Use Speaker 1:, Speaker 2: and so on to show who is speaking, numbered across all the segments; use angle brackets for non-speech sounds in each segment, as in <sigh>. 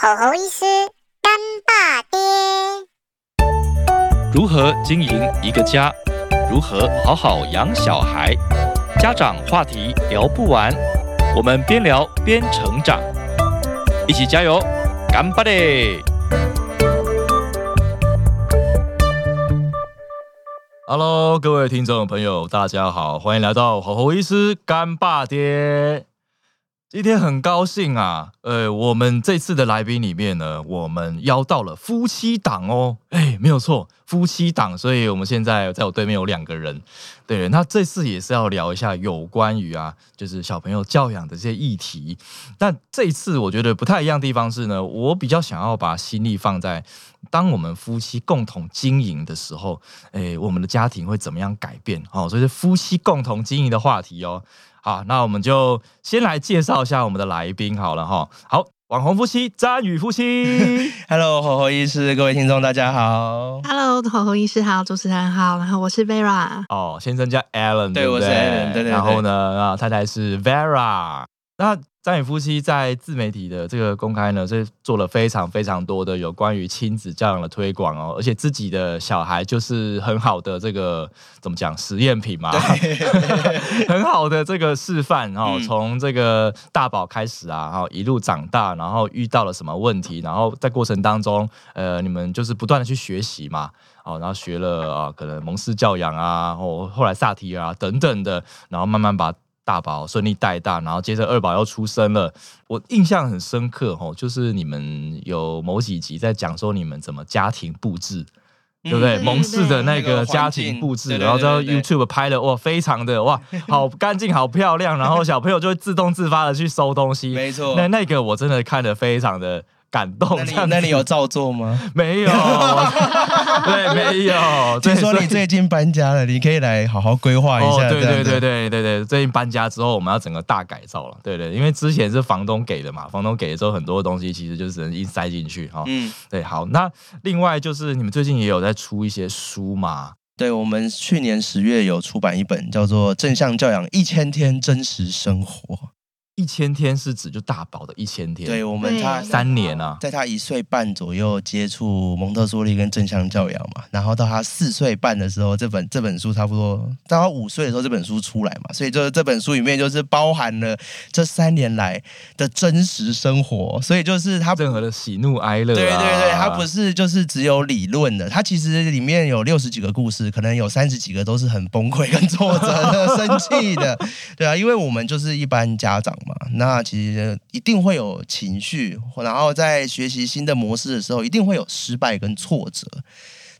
Speaker 1: 吼吼医师干爸爹，
Speaker 2: 如何经营一个家？如何好好养小孩？家长话题聊不完，我们边聊边成长，一起加油，干巴爹！Hello，各位听众朋友，大家好，欢迎来到吼吼医师干爸爹。今天很高兴啊，呃，我们这次的来宾里面呢，我们邀到了夫妻档哦，哎，没有错，夫妻档，所以我们现在在我对面有两个人，对，那这次也是要聊一下有关于啊，就是小朋友教养的这些议题。但这一次我觉得不太一样的地方是呢，我比较想要把心力放在当我们夫妻共同经营的时候，哎，我们的家庭会怎么样改变？哦，所以是夫妻共同经营的话题哦。好，那我们就先来介绍一下我们的来宾好了哈。好，网红夫妻詹宇夫妻，<laughs>
Speaker 3: Hello，火火医师，各位听众大家好
Speaker 4: ，Hello，火火医师好，主持人好，然后我是 Vera，
Speaker 2: 哦，先生叫 Alan，
Speaker 3: 对，我是 Alan，对对，
Speaker 2: 然后呢，啊，太太是 Vera，那。三宇夫妻在自媒体的这个公开呢，是做了非常非常多的有关于亲子教养的推广哦，而且自己的小孩就是很好的这个怎么讲实验品嘛，<laughs> 很好的这个示范哦。从这个大宝开始啊，然后一路长大，然后遇到了什么问题，然后在过程当中，呃，你们就是不断的去学习嘛，哦，然后学了啊，可能蒙氏教养啊，或后来萨提尔啊等等的，然后慢慢把。大宝顺利带大，然后接着二宝要出生了。我印象很深刻哦，就是你们有某几集在讲说你们怎么家庭布置，对不对？蒙氏的那个家庭布置，然后在 YouTube 拍的哇，非常的哇，<laughs> 好干净，好漂亮。然后小朋友就会自动自发的去收东西，
Speaker 3: 没错。
Speaker 2: 那那个我真的看的非常的。感动，
Speaker 3: 那你那你有照做吗？<laughs>
Speaker 2: 没有，<laughs> 对，没有。<laughs>
Speaker 3: 听说你最近搬家了，你可以来好好规划一下。
Speaker 2: 对对对对对对，最近搬家之后，我们要整个大改造了。对对，因为之前是房东给的嘛，房东给了之后，很多东西其实就只能硬塞进去哈。嗯，对，好。那另外就是你们最近也有在出一些书嘛？
Speaker 3: 对，我们去年十月有出版一本叫做《正向教养一千天真实生活》。
Speaker 2: 一千天是指就大宝的一千天，
Speaker 3: 对我们他
Speaker 2: 三年啊，
Speaker 3: 在他一岁半左右接触蒙特梭利跟正向教养嘛，然后到他四岁半的时候，这本这本书差不多到他五岁的时候，这本书出来嘛，所以就是这本书里面就是包含了这三年来的真实生活，所以就是他
Speaker 2: 任何的喜怒哀乐，
Speaker 3: 对对对，他不是就是只有理论的，他其实里面有六十几个故事，可能有三十几个都是很崩溃跟挫折的、<laughs> 生气的，对啊，因为我们就是一般家长。那其实一定会有情绪，然后在学习新的模式的时候，一定会有失败跟挫折。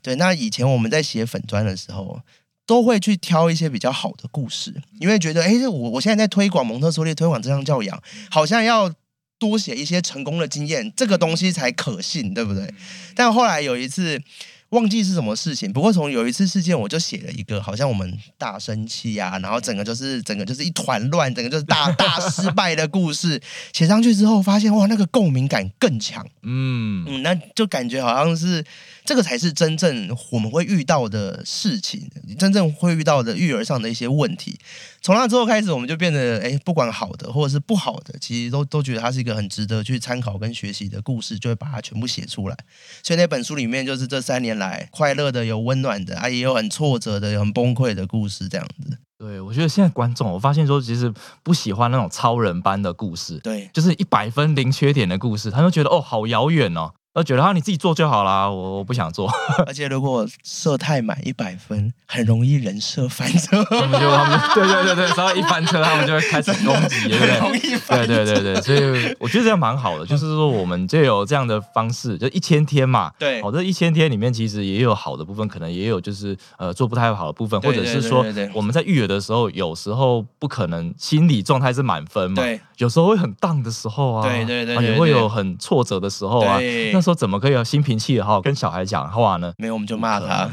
Speaker 3: 对，那以前我们在写粉砖的时候，都会去挑一些比较好的故事，因为觉得，哎，我我现在在推广蒙特梭利，推广这项教养，好像要多写一些成功的经验，这个东西才可信，对不对？但后来有一次。忘记是什么事情，不过从有一次事件，我就写了一个，好像我们大生气呀，然后整个就是整个就是一团乱，整个就是大 <laughs> 大失败的故事。写上去之后，发现哇，那个共鸣感更强，嗯。嗯，那就感觉好像是这个才是真正我们会遇到的事情，真正会遇到的育儿上的一些问题。从那之后开始，我们就变得哎，不管好的或者是不好的，其实都都觉得它是一个很值得去参考跟学习的故事，就会把它全部写出来。所以那本书里面就是这三年来快乐的、有温暖的啊，也有很挫折的、有很崩溃的故事，这样子。
Speaker 2: 对，我觉得现在观众，我发现说其实不喜欢那种超人般的故事，
Speaker 3: 对，
Speaker 2: 就是一百分零缺点的故事，他就觉得哦，好遥远哦。我觉得哈，你自己做就好啦，我我不想做。<laughs>
Speaker 3: 而且如果设太满一百分，很容易人设翻车。
Speaker 2: 他们就他们对对对对，稍微一翻车，他们就会开始攻击，对不对？
Speaker 3: 容易翻。
Speaker 2: 对对对对，所以我觉得这样蛮好的，就是说我们就有这样的方式，就一千天嘛。
Speaker 3: 对，
Speaker 2: 好，这一千天里面其实也有好的部分，可能也有就是呃做不太好的部分，或者是说我们在育儿的时候，有时候不可能心理状态是满分嘛。
Speaker 3: 对，
Speaker 2: 有时候会很荡的时候啊。
Speaker 3: 对对对，
Speaker 2: 也会有很挫折的时候啊。那时候怎么可以有心？平气和，跟小孩讲话呢？
Speaker 3: 没有，我们就骂他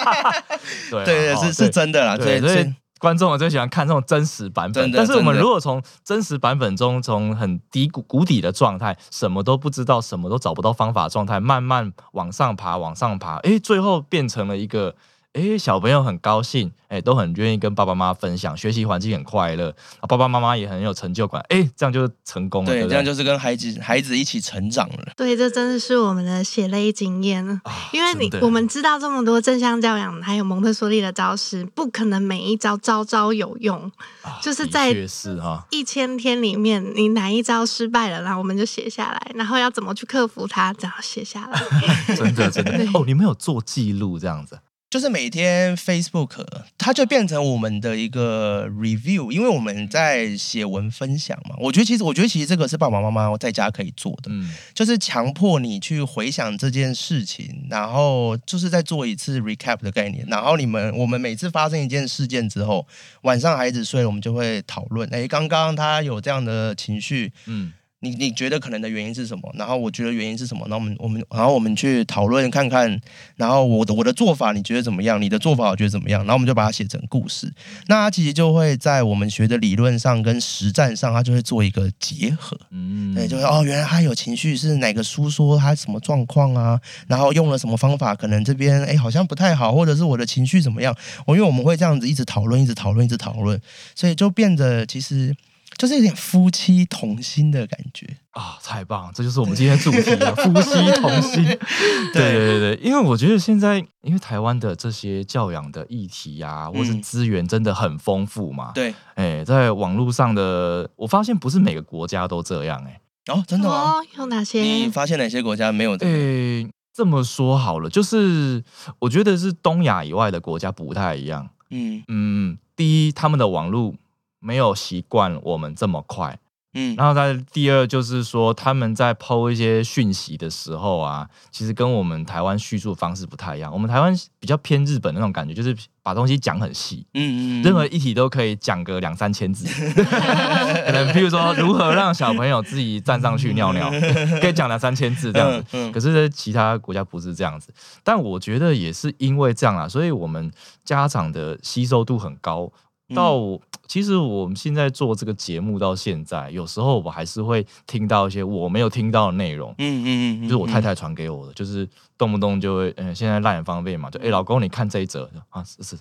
Speaker 3: <laughs>
Speaker 2: 对
Speaker 3: 对，是是真的啦。对，
Speaker 2: 所以观众我最喜欢看这种真实版本。但是我们如果从真实版本中，从很低谷谷底的状态，什么都不知道，什么都找不到方法状态，慢慢往上爬，往上爬，哎，最后变成了一个诶，小朋友很高兴，诶，都很愿意跟爸爸妈妈分享，学习环境很快乐，啊爸爸妈妈也很有成就感，诶，这样就成功了，对
Speaker 3: 这样就是跟孩子孩子一起成长了。
Speaker 4: 对，这真的是我们的血泪经验因为你我们知道这么多正向教养，还有蒙特梭利的招式，不可能每一招招招有用。
Speaker 2: 啊
Speaker 4: 就是在一千天里面，你哪一招失败了，然后我们就写下来，然后要怎么去克服它，这样写下来。<laughs>
Speaker 2: 真的真的哦，你们有做记录这样子，
Speaker 3: 就是每天 Facebook 它就变成我们的一个 review，因为我们在写文分享嘛。我觉得其实，我觉得其实这个是爸爸妈妈在家可以做的，
Speaker 2: 嗯，
Speaker 3: 就是强迫你去回想这件事情，然后就是再做一次 recap 的概念。然后你们我们每次发生一件事件之后，晚上孩子睡了，我们就会讨论，哎，刚刚他有这样的情绪，
Speaker 2: 嗯，
Speaker 3: 你你觉得可能的原因是什么？然后我觉得原因是什么？然后我们我们然后我们去讨论看看，然后我的我的做法你觉得怎么样？你的做法我觉得怎么样？然后我们就把它写成故事。那它其实就会在我们学的理论上跟实战上，它就会做一个结合。
Speaker 2: 嗯，
Speaker 3: 对，就是哦，原来他有情绪是哪个书说他什么状况啊？然后用了什么方法？可能这边哎好像不太好，或者是我的情绪怎么样？我因为我们会这样子一直讨论，一直讨论，一直讨论，所以就变得其实就是有点夫妻同心的感觉。
Speaker 2: 啊，太棒了！这就是我们今天的主题了，夫妻同心。<laughs> 对对对对，因为我觉得现在，因为台湾的这些教养的议题啊，或是
Speaker 3: 嗯
Speaker 2: 资源真的很丰富嘛。，
Speaker 3: 对，
Speaker 2: 哎，在网络上的，我发现不是每个国家都这样，哎，
Speaker 3: 哦，真的吗？
Speaker 4: 哦，有哪些
Speaker 3: 你
Speaker 4: 些？
Speaker 3: 发现哪些国家没有这个？
Speaker 2: 哎，这么说好了，就是我觉得是东亚以外的国家不太一样。
Speaker 3: 嗯
Speaker 2: 嗯，第一，他们的网络没有习惯我们这么快。
Speaker 3: 嗯，
Speaker 2: 然后在第二就是说，他们在抛一些讯息的时候啊，其实跟我们台湾叙述方式不太一样。我们台湾比较偏日本那种感觉，就是把东西讲很细，
Speaker 3: 嗯嗯，
Speaker 2: 任何一题都可以讲个两三千字。<laughs> 可能譬如说，如何让小朋友自己站上去尿尿，可以讲两三千字这样子。可是，在其他国家不是这样子。但我觉得也是因为这样啊，所以我们家长的吸收度很高。到我其实我们现在做这个节目到现在，有时候我还是会听到一些我没有听到的内容，
Speaker 3: 嗯嗯嗯，
Speaker 2: 就是我太太传给我的，就是动不动就会，嗯、现在烂很方便嘛，就哎、诶老公你看这一则啊，是是。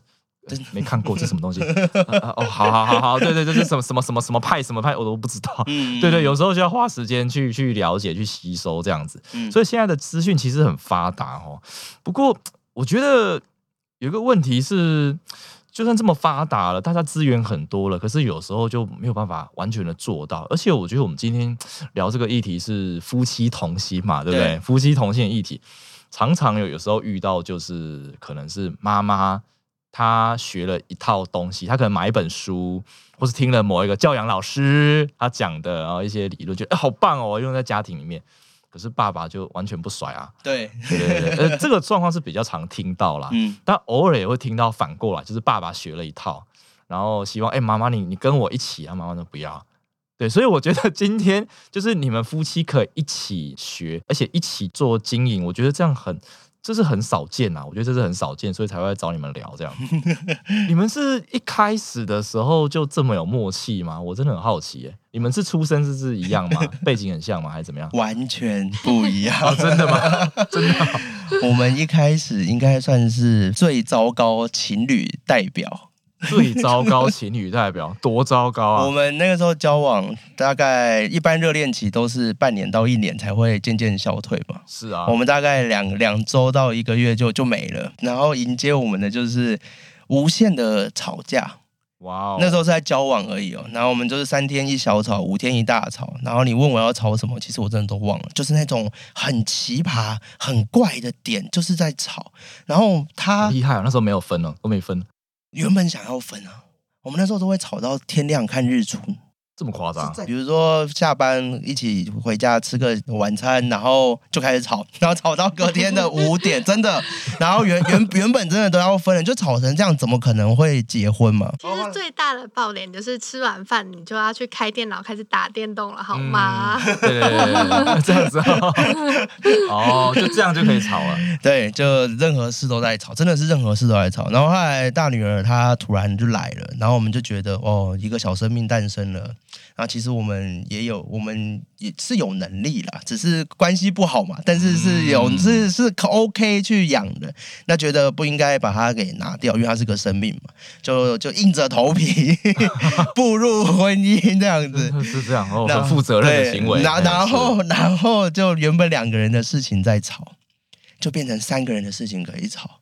Speaker 2: 呃没看过这什么东西？<laughs> 哦，好好好好，对对，这是什么什么什么什么派什么派，我都不知道。
Speaker 3: 嗯 <laughs>
Speaker 2: 对对，有时候就要花时间去去了解、去吸收这样子。
Speaker 3: 嗯
Speaker 2: 所以现在的资讯其实很发达哦。不过我觉得有一个问题是，就算这么发达了，大家资源很多了，可是有时候就没有办法完全的做到。而且我觉得我们今天聊这个议题是夫妻同心嘛，对不对？
Speaker 3: 对
Speaker 2: 夫妻同心的议题，常常有有时候遇到就是可能是妈妈。她学了一套东西，她可能买一本书，或是听了某一个教养老师他讲的，然后一些理论，觉得、哎好棒哦，用在家庭里面。可是爸爸就完全不甩啊，
Speaker 3: 对，
Speaker 2: 对对对，呃，这个状况是比较常听到啦，
Speaker 3: 嗯
Speaker 2: 但偶尔也会听到反过来，就是爸爸学了一套，然后希望哎妈妈你你跟我一起啊，妈妈说不要。对，所以我觉得今天就是你们夫妻可以一起学，而且一起做经营，我觉得这样很，这是很少见啊。我觉得这是很少见，所以才会找你们聊这样。<laughs> 你们是一开始的时候就这么有默契吗？我真的很好奇耶。你们是出身是是一样吗？<laughs> 背景很像吗？还是怎么样？
Speaker 3: 完全不一样。<laughs>
Speaker 2: 哦，真的吗？真的哦、
Speaker 3: 我们一开始应该算是最糟糕情侣代表。<laughs>
Speaker 2: 最糟糕情侣代表多糟糕啊！
Speaker 3: 我们那个时候交往，大概一般热恋期都是半年到一年才会渐渐消退嘛。
Speaker 2: 是啊，
Speaker 3: 我们大概两两周到一个月就就没了，然后迎接我们的就是无限的吵架。
Speaker 2: 哇哦，
Speaker 3: 那时候是在交往而已哦，然后我们就是三天一小吵，五天一大吵。然后你问我要吵什么，其实我真的都忘了，就是那种很奇葩、很怪的点，就是在吵。然后他
Speaker 2: 厉害啊！那时候没有分哦，都没分，
Speaker 3: 原本想要分啊，我们那时候都会吵到天亮看日出。
Speaker 2: 这么夸张？
Speaker 3: 比如说下班一起回家吃个晚餐，然后就开始吵，然后吵到隔天的五点，真的。<laughs> 然后原原原本真的都要分了，就吵成这样，怎么可能会结婚嘛？
Speaker 4: 其实最大的爆点就是吃完饭你就要去开电脑开始打电动了，好吗？
Speaker 2: 嗯对对对对对，这样子哦，哦，就这样就可以吵了。
Speaker 3: 对，就任何事都在吵，真的是任何事都在吵。然后后来大女儿她突然就来了，然后我们就觉得哦，一个小生命诞生了。然后其实我们也有，我们也是有能力啦，只是关系不好嘛，但是是有、
Speaker 2: 嗯
Speaker 3: 是是 OK 去养的，那觉得不应该把它给拿掉，因为它是个生命嘛，就就硬着头皮 <laughs> 步入婚姻这样子。<laughs>
Speaker 2: 是这样哦，
Speaker 3: 那
Speaker 2: 很负责任的行为。
Speaker 3: 然后然后就原本两个人的事情在吵，就变成三个人的事情可以吵。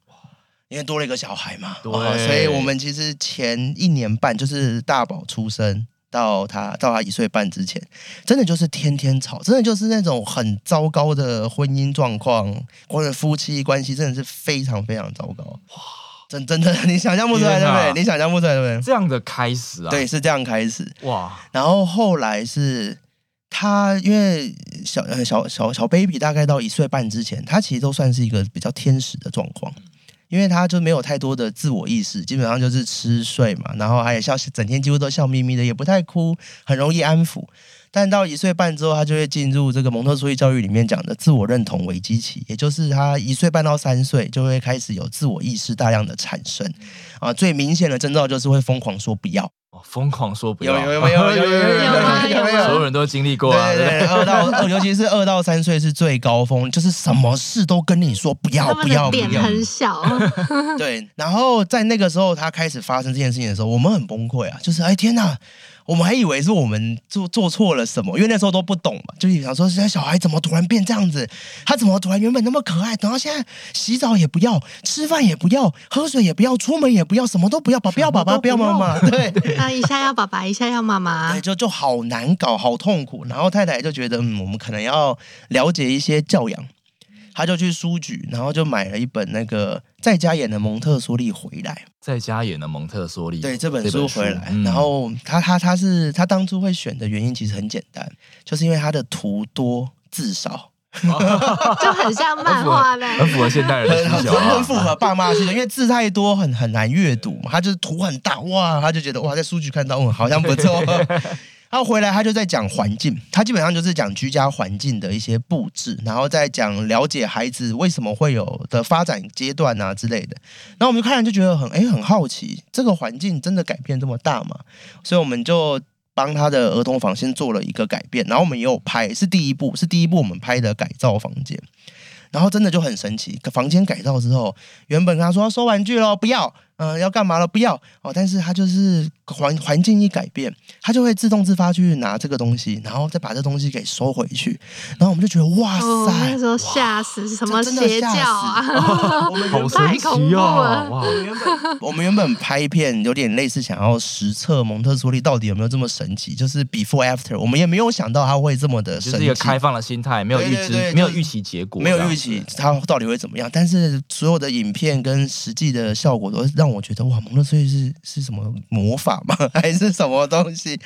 Speaker 3: 因为多了一个小孩嘛，
Speaker 2: 对
Speaker 3: 哦所以我们其实前一年半就是大宝出生到他到他一岁半之前，真的就是天天吵，真的就是那种很糟糕的婚姻状况，或者夫妻关系真的是非常非常糟糕。哇，真真的你想象不出来对不对？你想象不出来对不对？
Speaker 2: 这样的开始啊，
Speaker 3: 对，，是这样开始。
Speaker 2: 哇，
Speaker 3: 然后后来是他，因为小呃小小小 baby 大概到一岁半之前，他其实都算是一个比较天使的状况。因为他就没有太多的自我意识，基本上就是吃睡嘛，然后还有笑，整天几乎都笑眯眯的，也不太哭，很容易安抚。但到一岁半之后，他就会进入这个蒙特梭利教育里面讲的自我认同危机期，也就是他一岁半到三岁就会开始有自我意识大量的产生啊。最明显的征兆就是会疯狂说不要，
Speaker 2: 疯狂说不要，
Speaker 3: 有有有有有有有有
Speaker 2: 所有人都经历过啊，
Speaker 3: 对对，二到，尤其是二到三岁是最高峰，就是什么事都跟你说不要不要不
Speaker 4: 们的点
Speaker 3: 要。
Speaker 4: 很小，
Speaker 3: 对，然后在那个时候他开始发生这件事情的时候，我们很崩溃啊，就是哎天哪！我们还以为是我们做做错了什么，因为那时候都不懂嘛，就想说现在小孩怎么突然变这样子？他怎么突然原本那么可爱，等到现在洗澡也不要，吃饭也不要，喝水也不要，出门也不要，什么都不要，不要爸爸，不要妈妈，<laughs> 对。
Speaker 4: 啊一下要爸爸，一下要妈妈
Speaker 3: 对，，就就好难搞，好痛苦。然后太太就觉得，嗯，我们可能要了解一些教养，他就去书局，然后就买了一本那个在家演的蒙特梭利回来。
Speaker 2: 在家演的蒙特梭利，
Speaker 3: 对这本书回来，
Speaker 2: 嗯
Speaker 3: 然后他他他是他当初会选的原因其实很简单，就是因为他的图多字少。<laughs> <laughs>
Speaker 4: 就很像漫画的。
Speaker 2: 很符合现代人的
Speaker 3: 很
Speaker 2: 需求啊，
Speaker 3: 很符合爸妈的需求，因为字太多很很难阅读嘛。他就是图很大哇，他就觉得哇，在书局看到嗯好像不错。然后回来他就在讲环境，他基本上就是讲居家环境的一些布置，然后再讲了解孩子为什么会有的发展阶段啊之类的。然后我们就看了就觉得很哎很好奇，这个环境真的改变这么大吗？所以我们就帮他的儿童房先做了一个改变，然后我们也有拍，是第一步，是第一步我们拍的改造房间。然后真的就很神奇，房间改造之后，原本跟他说收玩具咯，不要，嗯、要干嘛了，不要哦，但是他就是环环境一改变，他就会自动自发去拿这个东西，然后再把这东西给收回去，然后我们就觉得哇
Speaker 4: 哦，那
Speaker 3: 塞，
Speaker 4: 时候吓死，什么邪教
Speaker 3: 吓
Speaker 4: 啊！
Speaker 3: 我们 <laughs>
Speaker 2: 好神奇哦
Speaker 4: 了，
Speaker 2: 哇！
Speaker 3: 我们原本拍片有点类似想要实测蒙特梭利到底有没有这么神奇，就是 before after，我们也没有想到他会这么的神奇，
Speaker 2: 就是一个开放的心态，没有预知
Speaker 3: 对对对，
Speaker 2: 没有预期结果，
Speaker 3: 没有预期它到底会怎么样，但是所有的影片跟实际的效果都让我觉得哇，蒙特梭利是是什么魔法吗？<laughs> 还是什么东西？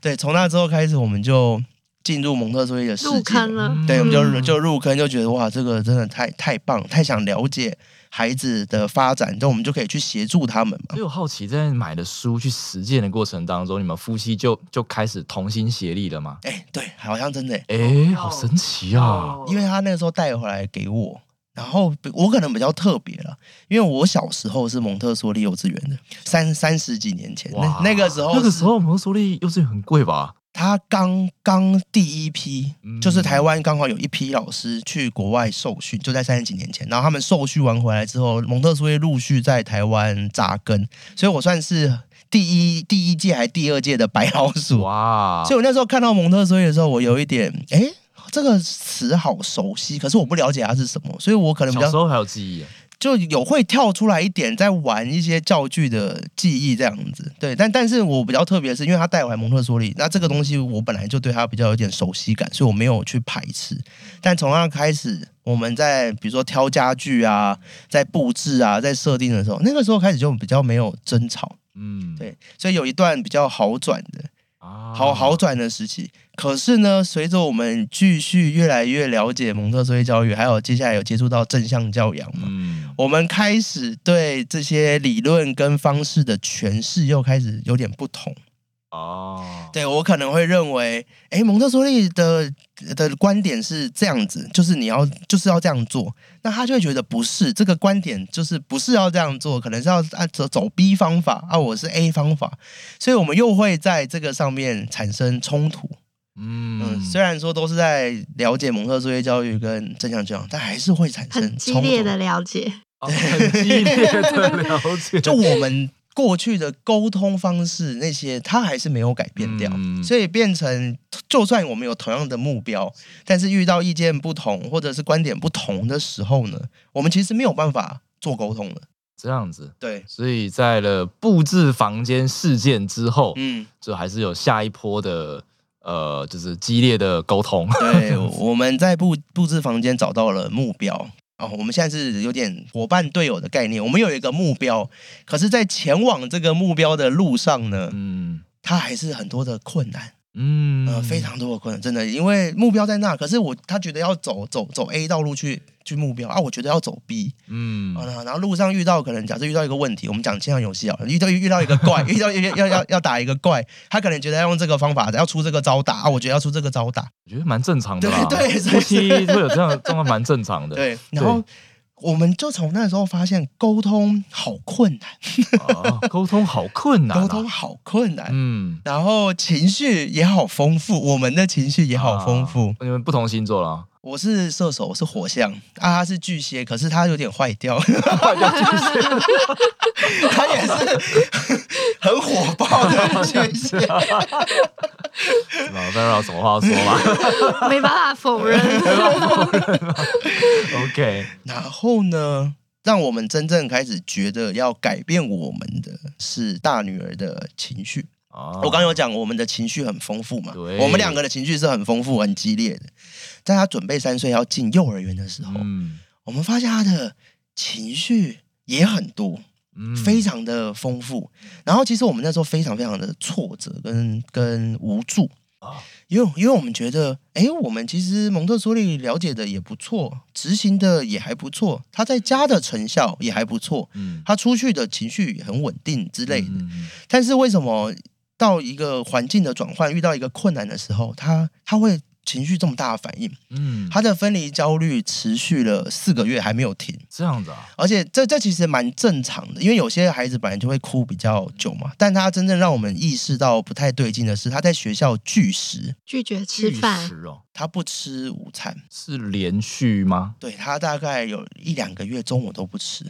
Speaker 3: 对，从那之后开始，我们就进入蒙特梭利的世界
Speaker 4: 入坑了，
Speaker 3: 对，我们就
Speaker 4: 嗯
Speaker 3: 就入坑，就觉得哇，这个真的太太棒，太想了解孩子的发展，那我们就可以去协助他们嘛
Speaker 2: 所。以我好奇，在买的书去实践的过程当中，你们夫妻就就开始同心协力了吗？
Speaker 3: 哎，对，好像真的耶，
Speaker 2: 哎，好神奇啊！
Speaker 3: 因为他那个时候带回来给我。然后我可能比较特别了，因为我小时候是蒙特梭利幼稚园的，三三十几年前，那那个时候
Speaker 2: 那个
Speaker 3: 是
Speaker 2: 时候蒙特梭利幼稚园很贵吧？
Speaker 3: 他刚刚第一批，
Speaker 2: 嗯
Speaker 3: 就是台湾刚好有一批老师去国外受训，就在三十几年前。然后他们受训完回来之后，蒙特梭利陆续在台湾扎根，所以我算是第一第一届还第二届的白老鼠。
Speaker 2: 哇！
Speaker 3: 所以我那时候看到蒙特梭利的时候，我有一点哎。诶这个词好熟悉，可是我不了解它是什么，所以我可能比较
Speaker 2: 小时候还有记忆，
Speaker 3: 就有会跳出来一点，在玩一些教具的记忆这样子。对，但但是我比较特别的是，因为他带回来蒙特梭利，那这个东西我本来就对他比较有点熟悉感，所以我没有去排斥。但从那开始，我们在比如说挑家具啊，在布置啊，在设定的时候，那个时候开始就比较没有争吵。
Speaker 2: 嗯，
Speaker 3: 对，所以有一段比较好转的。
Speaker 2: 啊，
Speaker 3: 好好转的时期。可是呢，随着我们继续越来越了解蒙特梭利教育，还有接下来有接触到正向教养嘛，
Speaker 2: 嗯，
Speaker 3: 我们开始对这些理论跟方式的诠释又开始有点不同。
Speaker 2: 哦，
Speaker 3: 对我可能会认为，哎，蒙特梭利的的观点是这样子，就是你要就是要这样做，那他就会觉得不是这个观点，就是不是要这样做，可能是要按走走 B 方法啊，我是 A 方法，所以我们又会在这个上面产生冲突。嗯，
Speaker 2: 嗯，
Speaker 3: 虽然说都是在了解蒙特梭利教育跟正向教养，但还是会产生
Speaker 4: 很激烈的了解。
Speaker 2: 哦很激烈的了解，<laughs>
Speaker 3: 就我们过去的沟通方式那些，他还是没有改变掉，
Speaker 2: 嗯
Speaker 3: 所以变成就算我们有同样的目标，但是遇到意见不同或者是观点不同的时候呢，我们其实没有办法做沟通的。
Speaker 2: 这样子。
Speaker 3: 对，
Speaker 2: 所以在了布置房间事件之后，
Speaker 3: 嗯，
Speaker 2: 就还是有下一波的呃，就是激烈的沟通。
Speaker 3: 对，<laughs> 我们在布布置房间找到了目标。哦，我们现在是有点伙伴队友的概念，我们有一个目标，可是，在前往这个目标的路上呢，
Speaker 2: 嗯
Speaker 3: 它还是很多的困难。
Speaker 2: 嗯
Speaker 3: 呃，非常多的困难，真的，因为目标在那，可是我他觉得要走走走 A 道路去去目标啊，我觉得要走 B
Speaker 2: 嗯
Speaker 3: 啊，然后路上遇到可能假设遇到一个问题，我们讲线上游戏啊，遇到遇到一个怪，<laughs> 遇到要要要要打一个怪，他可能觉得要用这个方法，要出这个招打啊，我觉得要出这个招打，
Speaker 2: 我觉得蛮正常的啦。
Speaker 3: 对对
Speaker 2: 夫妻会有这样的状况，蛮正常的。<laughs>
Speaker 3: 对，然后我们就从那时候发现沟通好困难，
Speaker 2: 哦，沟通好困难啊。
Speaker 3: 沟通好困难。
Speaker 2: 嗯，
Speaker 3: 然后情绪也好丰富，我们的情绪也好丰富。
Speaker 2: 啊你们不同星座了，
Speaker 3: 我是射手，我是火象啊，他是巨蟹，可是他有点坏掉，<laughs>
Speaker 2: 坏掉巨蟹。<laughs>
Speaker 3: 他也是很火爆的巨蟹。
Speaker 2: 是吧？不知道有什么话要说吗 <laughs>
Speaker 4: 没办法否认。
Speaker 2: ？OK，
Speaker 3: 然后呢，让我们真正开始觉得要改变我们的是大女儿的情绪。
Speaker 2: 哦
Speaker 3: 我刚刚有讲，我们的情绪很丰富嘛，我们两个的情绪是很丰富、很激烈的。在他准备三岁要进幼儿园的时候，
Speaker 2: 嗯
Speaker 3: 我们发现他的情绪也很多。
Speaker 2: 嗯
Speaker 3: 非常的丰富。然后其实我们那时候非常非常的挫折跟跟无助
Speaker 2: 啊
Speaker 3: 因为因为我们觉得，哎，我们其实蒙特梭利了解的也不错，执行的也还不错，他在家的成效也还不错，
Speaker 2: 嗯
Speaker 3: 他出去的情绪也很稳定之类的。但是为什么到一个环境的转换，遇到一个困难的时候，他他会情绪这么大的反应？
Speaker 2: 嗯，
Speaker 3: 他的分离焦虑持续了四个月还没有停。
Speaker 2: 这样子啊，
Speaker 3: 而且这这其实蛮正常的，因为有些孩子本来就会哭比较久嘛。但他真正让我们意识到不太对劲的是，他在学校拒食，
Speaker 4: 拒绝吃饭，
Speaker 2: 哦，
Speaker 3: 他不吃午餐。
Speaker 2: 是连续吗？
Speaker 3: 对他大概有一两个月中午都不吃。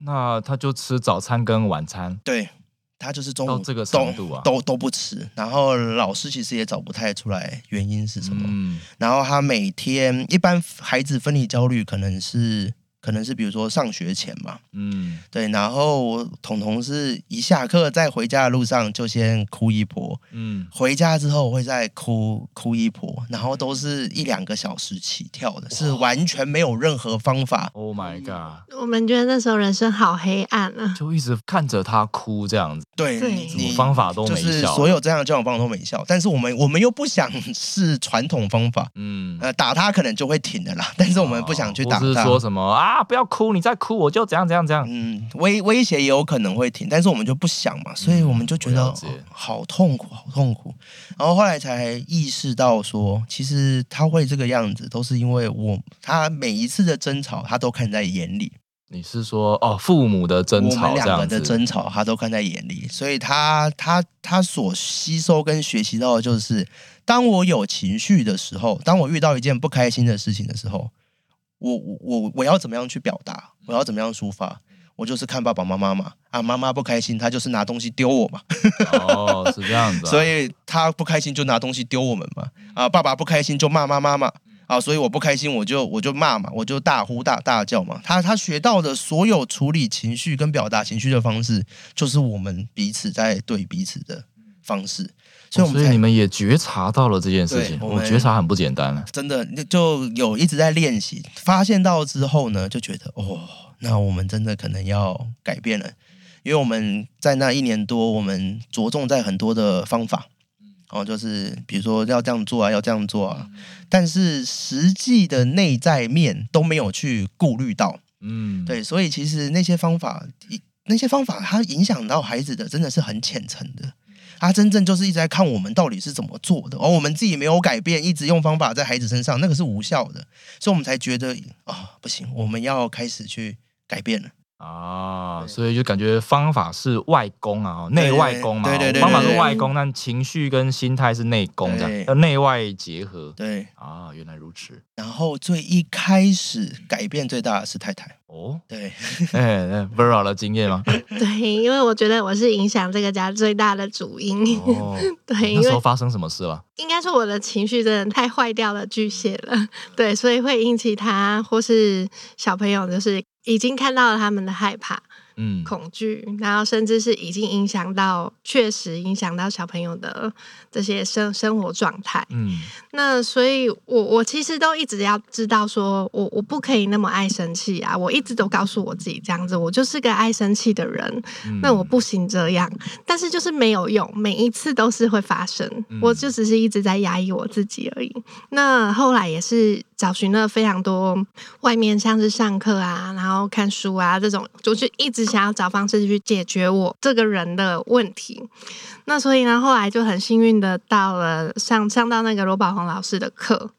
Speaker 2: 那他就吃早餐跟晚餐，
Speaker 3: 对他就是中午
Speaker 2: 这个
Speaker 3: 都
Speaker 2: 程度啊
Speaker 3: 都都不吃。然后老师其实也找不太出来原因是什么。
Speaker 2: 嗯
Speaker 3: 然后他每天一般孩子分离焦虑可能是可能是比如说上学前嘛，
Speaker 2: 嗯
Speaker 3: 对，然后彤彤是一下课在回家的路上就先哭一波，
Speaker 2: 嗯，
Speaker 3: 回家之后会再哭哭一波，然后都是一两个小时起跳的，是完全没有任何方法。
Speaker 2: Oh my god！
Speaker 4: 我们觉得那时候人生好黑暗啊。
Speaker 2: 就一直看着他哭这样子，
Speaker 3: 对，你你
Speaker 2: 什么方法都
Speaker 3: 就
Speaker 2: 没效。
Speaker 3: 是所有这样的交往方法都没效，但是我们我们又不想是传统方法，
Speaker 2: 嗯，
Speaker 3: 呃，打他可能就会停的啦，但是我们不想去打他。
Speaker 2: 说什么啊，不要哭，你再哭我就怎样怎样怎样。
Speaker 3: 嗯，威威胁也有可能会停，但是我们就不想嘛，所以我们就觉得、好痛苦，好痛苦。然后后来才意识到说，其实他会这个样子，都是因为我他每一次的争吵，他都看在眼里。
Speaker 2: 你是说哦，父母的争
Speaker 3: 我们
Speaker 2: 吵这
Speaker 3: 两个
Speaker 2: 样子？
Speaker 3: 的争吵，他都看在眼里，所以他他他所吸收跟学习到的就是，当我有情绪的时候，当我遇到一件不开心的事情的时候，我我我我要怎么样去表达？我要怎么样抒发？我就是看爸爸妈妈嘛，啊，妈妈不开心，他就是拿东西丢我嘛，
Speaker 2: 哦，是这样子、啊。
Speaker 3: 所以他不开心就拿东西丢我们嘛，啊，爸爸不开心就骂妈妈嘛，啊，所以我不开心我就我就骂嘛，我就大呼大大叫嘛。他他学到的所有处理情绪跟表达情绪的方式，就是我们彼此在对彼此的方式，所以我们
Speaker 2: 哦所以你们也觉察到了这件事情，我
Speaker 3: 们
Speaker 2: 觉察很不简单啊。
Speaker 3: 真的就有一直在练习，发现到之后呢，就觉得哦，那我们真的可能要改变了，因为我们在那一年多，我们着重在很多的方法，哦，就是比如说要这样做啊，要这样做啊，但是实际的内在面都没有去顾虑到，
Speaker 2: 嗯，
Speaker 3: 对，所以其实那些方法，那些方法它影响到孩子的真的是很浅层的。他真正就是一直在看我们到底是怎么做的，而我们自己没有改变，一直用方法在孩子身上，那个是无效的，所以我们才觉得啊、不行，我们要开始去改变了。
Speaker 2: 啊，所以就感觉方法是外功啊，
Speaker 3: 对
Speaker 2: 内外功嘛。
Speaker 3: 对对对对
Speaker 2: 方法是外功，但情绪跟心态是内功，这
Speaker 3: 对
Speaker 2: 样要内外结合
Speaker 3: 对，
Speaker 2: 啊。原来如此
Speaker 3: 然后最一开始改变最大的是太太，
Speaker 2: 哦。
Speaker 3: 对，<laughs>
Speaker 2: 哎哎，Vera 的经验吗？<laughs>
Speaker 4: 对，因为我觉得我是影响这个家最大的主因。
Speaker 2: 哦，<laughs>
Speaker 4: 对，因
Speaker 2: 那时候发生什么事了？
Speaker 4: 应该说我的情绪真的太坏掉了巨蟹了，对，所以会引起他或是小朋友，就是已经看到了他们的害怕、
Speaker 2: 嗯，
Speaker 4: 恐惧，然后甚至是已经影响到，确实影响到小朋友的这些生生活状态。
Speaker 2: 嗯
Speaker 4: 那所以我，我其实都一直要知道说，我我不可以那么爱生气啊！我一直都告诉我自己这样子，我就是个爱生气的人，
Speaker 2: 嗯
Speaker 4: 那我不行这样。但是就是没有用，每一次都是会发生，
Speaker 2: 嗯
Speaker 4: 我就只是一直在压抑我自己而已。那后来也是找寻了非常多外面像是上课啊，然后看书啊这种，就是一直想要找方式去解决我这个人的问题。那所以呢，后来就很幸运的到了上上到那个罗宝红老师的课，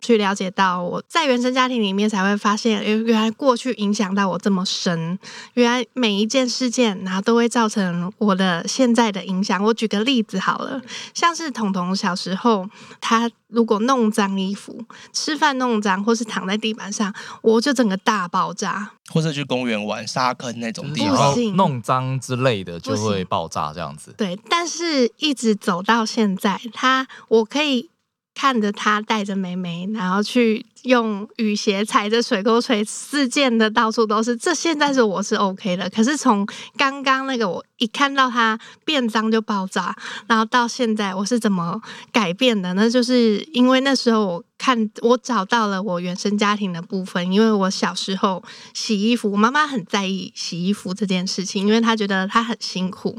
Speaker 4: 去了解到我在原生家庭里面才会发现，原原来过去影响到我这么深，原来每一件事件，然后都会造成我的现在的影响。我举个例子好了，像是彤彤小时候，他如果弄脏衣服，吃饭弄脏，或是躺在地板上，我就整个大爆炸。
Speaker 3: 或者去公园玩沙坑那种地方，
Speaker 2: 弄脏之类的就会爆炸这样子。
Speaker 4: 对，但是一直走到现在，他我可以看着他带着妹妹，然后去用雨鞋踩着水沟锤，四溅的到处都是。这现在是我是 OK 的，可是从刚刚那个我一看到他变脏就爆炸，然后到现在我是怎么改变的？那就是因为那时候我看我找到了我原生家庭的部分，因为我小时候洗衣服，我妈妈很在意洗衣服这件事情，因为她觉得她很辛苦，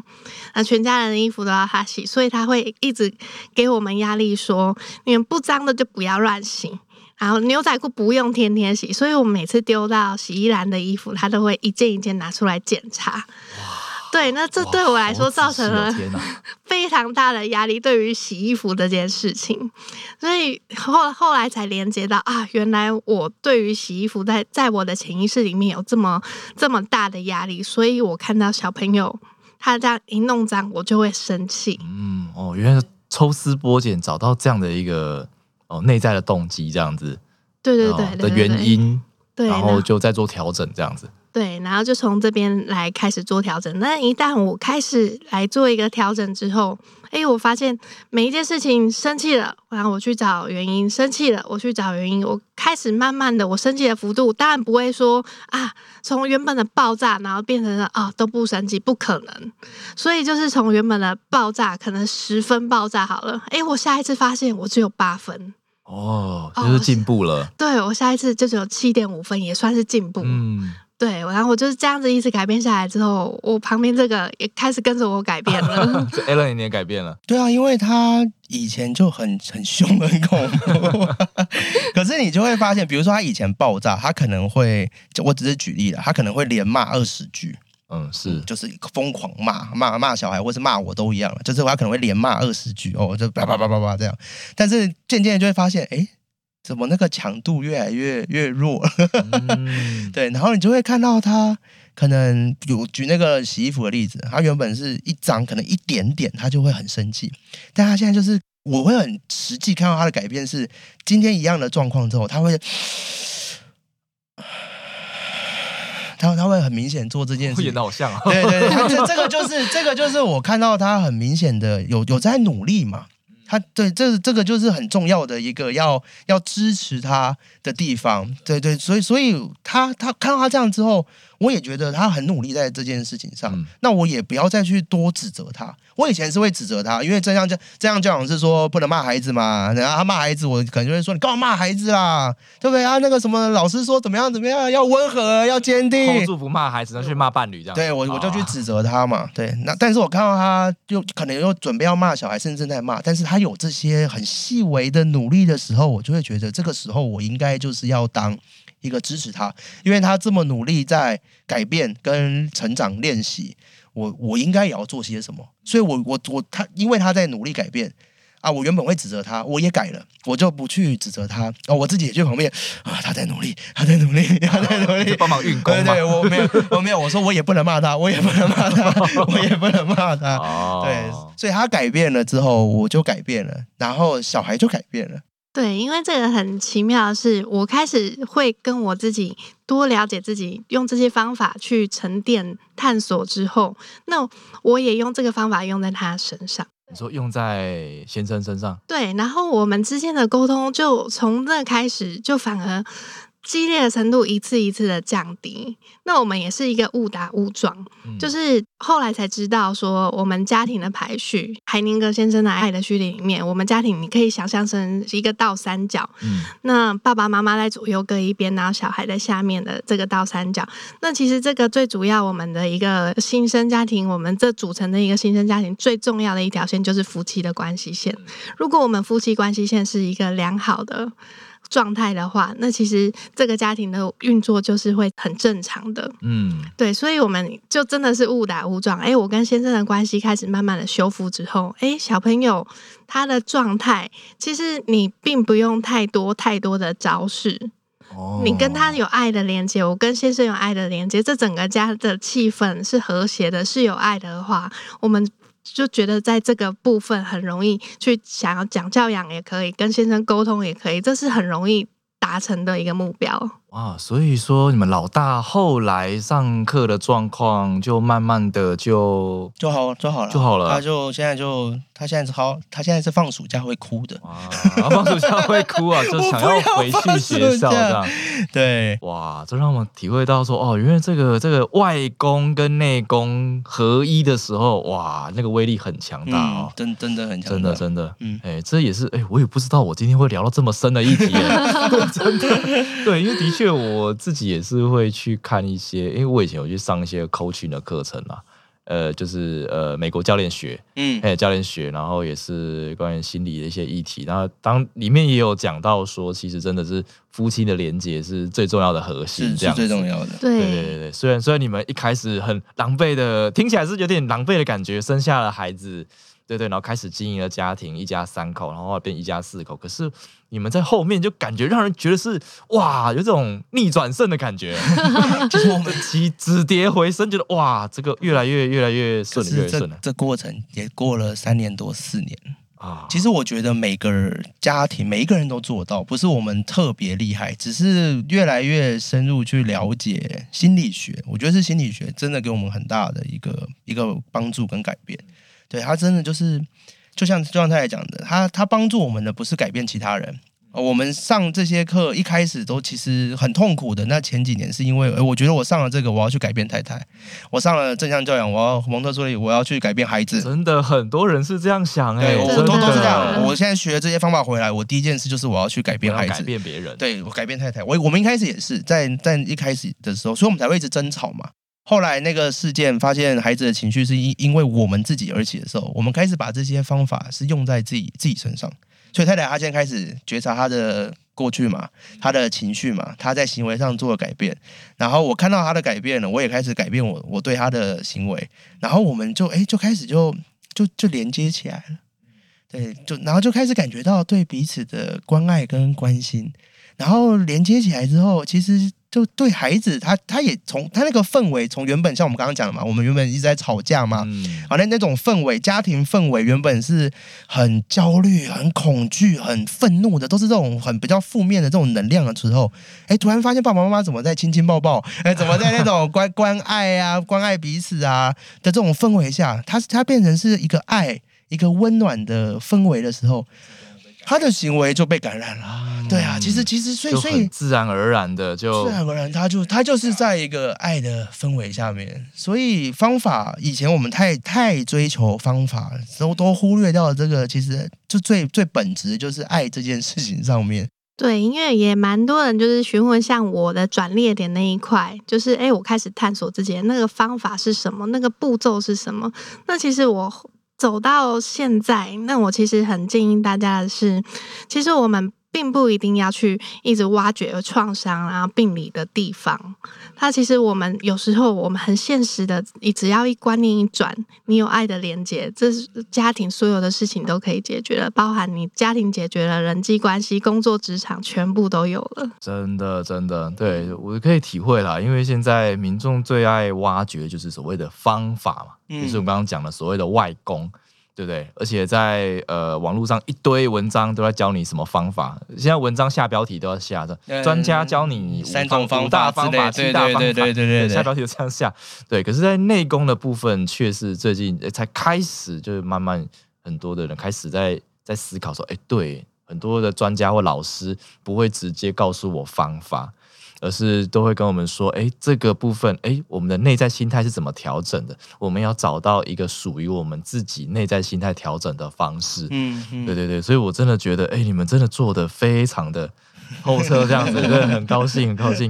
Speaker 4: 那全家人的衣服都要她洗，所以她会一直给我们压力说，你们不脏的就不要乱洗。然后牛仔裤不用天天洗，所以我每次丢到洗衣篮的衣服，她都会一件一件拿出来检查。对，那这对我来说造成了！<laughs> 非常大的压力，对于洗衣服这件事情，所以后后来才连接到啊，原来我对于洗衣服在在我的潜意识里面有这么这么大的压力，所以我看到小朋友他这样一弄脏，我就会生气。
Speaker 2: 嗯，哦，原来是抽丝剥茧找到这样的一个哦内在的动机，这样子
Speaker 4: 对对对
Speaker 2: 哦的原因，
Speaker 4: 对，
Speaker 2: 然后就再做调整，这样子。
Speaker 4: 对，然后就从这边来开始做调整。那一旦我开始来做一个调整之后，哎，我发现每一件事情生气了，然后我去找原因；生气了，我去找原因。我开始慢慢的，我生气的幅度当然不会说啊，从原本的爆炸，然后变成了啊都不生气，不可能。所以就是从原本的爆炸，可能十分爆炸好了，哎，我下一次发现我只有八分。
Speaker 2: 哦，
Speaker 4: 哦
Speaker 2: 就是进步了。
Speaker 4: 对我下一次就只有七点五分，也算是进步。
Speaker 2: 嗯，
Speaker 4: 对，然后我就是这样子一直改变下来之后，我旁边这个也开始跟着我改变了。<laughs>
Speaker 2: 这 Alan 你也改变了。<laughs>
Speaker 3: 对啊，因为他以前就很很凶很恐怖，<laughs> 可是你就会发现，比如说他以前爆炸，他可能会，就我只是举例了，他可能会连骂二十句，
Speaker 2: 嗯，是
Speaker 3: 就是疯狂骂骂骂小孩，或是骂我都一样了，就是他可能会连骂二十句哦，就叭叭叭叭叭这样，但是渐渐就会发现，哎，怎么那个强度越来越越弱 <laughs> 对，然后你就会看到他可能有举那个洗衣服的例子，他原本是一张，可能一点点他就会很生气，但他现在就是我会很实际看到他的改变是，今天一样的状况之后，他会。他 <laughs> 他会很明显做这件事
Speaker 2: 演的，好像啊。
Speaker 3: 对对对，这这个就是这个就是我看到他很明显的有有在努力嘛。他对这这个就是很重要的一个要要支持他的地方，对对，所以所以他他看到他这样之后，我也觉得他很努力在这件事情上，
Speaker 2: 嗯
Speaker 3: 那我也不要再去多指责他。我以前是会指责他，因为这样教这样教养是说不能骂孩子嘛，然后他骂孩子，我可能就会说你干嘛骂孩子啦，对不对啊？那个什么老师说怎么样怎么样，要温和要坚定
Speaker 2: 住不骂孩子，要去骂伴侣这样。
Speaker 3: 对我我就去
Speaker 2: 啊
Speaker 3: 指责他嘛，对，那但是我看到他就可能又准备要骂小孩，甚至在骂，但是他有这些很细微的努力的时候，我就会觉得这个时候我应该就是要当一个支持他，因为他这么努力在改变跟成长练习，我我应该也要做些什么。所以我我我他，因为他在努力改变啊，我原本会指责他，我也改了，我就不去指责他啊，我自己也去旁边啊，他在努力，他在努力，<laughs> 他在努力，
Speaker 2: 帮忙运功
Speaker 3: 对对，我没有我没有，我说我也不能骂他，我也不能骂他，<laughs> 我也不能骂他。
Speaker 2: 哦
Speaker 3: 对，所以他改变了之后，我就改变了，然后小孩就改变了。
Speaker 4: 对，因为这个很奇妙的是，我开始会跟我自己多了解自己，用这些方法去沉淀探索之后，那我也用这个方法用在他身上。
Speaker 2: 你说用在先生身上，
Speaker 4: 对，然后我们之间的沟通就从那开始，就反而激烈的程度一次一次的降低。那我们也是一个误打误撞，
Speaker 2: 嗯
Speaker 4: 就是后来才知道说，我们家庭的排序，海宁格先生的《爱的序列》里面，我们家庭你可以想象成一个倒三角，
Speaker 2: 嗯
Speaker 4: 那爸爸妈妈在左右各一边，然后小孩在下面的这个倒三角。那其实这个最主要，我们的一个新生家庭，我们这组成的一个新生家庭最重要的一条线就是夫妻的关系线。如果我们夫妻关系线是一个良好的状态的话，那其实这个家庭的运作就是会很正常的。
Speaker 2: 嗯
Speaker 4: 对，所以我们就真的是误打误撞。哎，我跟先生的关系开始慢慢的修复之后，哎，小朋友他的状态，其实你并不用太多太多的招式，
Speaker 2: 哦
Speaker 4: 你跟他有爱的连接，我跟先生有爱的连接，这整个家的气氛是和谐的，是有爱的话，我们就觉得在这个部分很容易去想要讲教养也可以，跟先生沟通也可以，这是很容易达成的一个目标。
Speaker 2: 哇，所以说你们老大后来上课的状况就慢慢的就
Speaker 3: 就好就好了，
Speaker 2: 就好了。
Speaker 3: 他就现在就他现在是好，他现在是放暑假会哭的。
Speaker 2: 啊，放暑假会哭啊，<laughs> 就想要回去学校这样。
Speaker 3: 对，
Speaker 2: 哇，这让我们体会到说，哦，原来这个这个外功跟内功合一的时候，哇，那个威力很强大
Speaker 3: 嗯
Speaker 2: 哦，，
Speaker 3: 真真的很强大，
Speaker 2: 真的真的，
Speaker 3: 嗯。
Speaker 2: 哎、这也是哎、我也不知道我今天会聊到这么深的议题耶，<laughs> <laughs> 真的，对，因为的确我自己也是会去看一些，因为我以前有去上一些 coaching 的课程啦。呃，就是呃，美国教练学，
Speaker 3: 嗯
Speaker 2: 哎，教练学，然后也是关于心理的一些议题，然后当里面也有讲到说，其实真的是夫妻的连接是最重要的核心，
Speaker 3: 是最重要的。
Speaker 2: 对对对对，虽然虽然你们一开始很狼狈的，听起来是有点狼狈的感觉，生下了孩子，对对，然后开始经营了家庭，一家三口，然后后来变一家四口，可是你们在后面就感觉让人觉得是哇，有这种逆转胜的感觉，<laughs> 就是我们起止跌回升，觉得哇，这个越来越越来越
Speaker 3: 可
Speaker 2: 顺了，越来越顺了
Speaker 3: 这过程也过了三年多四年。
Speaker 2: 啊。
Speaker 3: 其实我觉得每个家庭每一个人都做到，不是我们特别厉害，只是越来越深入去了解心理学。我觉得是心理学真的给我们很大的一个一个帮助跟改变。对他真的就是，就像就像他来讲的，他他帮助我们的不是改变其他人。呃我们上这些课一开始都其实很痛苦的。那前几年是因为，呃我觉得我上了这个，我要去改变太太；我上了正向教养，我要蒙特梭利，我要去改变孩子。
Speaker 2: 真的很多人是这样想哎、
Speaker 3: 对，我都都是这样。我现在学这些方法回来，我第一件事就是我要去改变孩子。
Speaker 2: 变别人，
Speaker 3: 对我改变太太，我我们一开始也是在在一开始的时候，所以我们才会一直争吵嘛。后来那个事件发现孩子的情绪是因因为我们自己而起的时候，我们开始把这些方法是用在自己自己身上。所以太太她现在开始觉察她的过去嘛，他的情绪嘛，他在行为上做了改变。然后我看到他的改变了，我也开始改变我我对他的行为。然后我们就哎就开始就就就连接起来了。对，就然后就开始感觉到对彼此的关爱跟关心，然后连接起来之后，其实就对孩子，他他也从他那个氛围，从原本像我们刚刚讲的嘛，我们原本一直在吵架嘛，
Speaker 2: 嗯，
Speaker 3: 啊，那那种氛围，家庭氛围原本是很焦虑、很恐惧、很愤怒的，都是这种很比较负面的这种能量的时候，哎，突然发现爸爸妈妈怎么在亲亲抱抱，<laughs> 哎，怎么在那种关关爱啊、关爱彼此啊的这种氛围下，他他变成是一个爱、一个温暖的氛围的时候，他的行为就被感染了。对啊，其实其实所以所以
Speaker 2: 自然而然的就
Speaker 3: 自然而然，他就他就是在一个爱的氛围下面，所以方法以前我们太太追求方法，都都忽略掉了这个，其实就最最本质就是爱这件事情上面。
Speaker 4: 对，因为也蛮多人就是询问像我的转捩点那一块，就是哎，诶我开始探索自己的那个方法是什么，那个步骤是什么。那其实我走到现在，那我其实很建议大家的是，其实我们并不一定要去一直挖掘创伤啊病理的地方。它其实我们有时候我们很现实的，你只要一观念一转，你有爱的连接，这是家庭所有的事情都可以解决了，包含你家庭解决了，人际关系、工作、职场全部都有了。
Speaker 2: 真的，真的，对我可以体会啦，因为现在民众最爱挖掘就是所谓的方法嘛，
Speaker 3: 嗯
Speaker 2: 就是我们刚刚讲的所谓的外功，对不对？而且在呃网络上一堆文章都在教你什么方法，现在文章下标题都要下的，
Speaker 3: 嗯
Speaker 2: 专家教你五
Speaker 3: 三种方
Speaker 2: 大
Speaker 3: 法之类
Speaker 2: 方法、七大方法，
Speaker 3: 对对对对
Speaker 2: 下标题就这样下。对，可是，在内功的部分，却是最近呃才开始，就是慢慢很多的人开始在在思考说，哎，对，很多的专家或老师不会直接告诉我方法。而是都会跟我们说，哎，这个部分，哎，我们的内在心态是怎么调整的？我们要找到一个属于我们自己内在心态调整的方式。
Speaker 3: 嗯嗯
Speaker 2: 对对对，所以我真的觉得，哎，你们真的做的非常的透彻，这样子，真的很高兴，很高兴，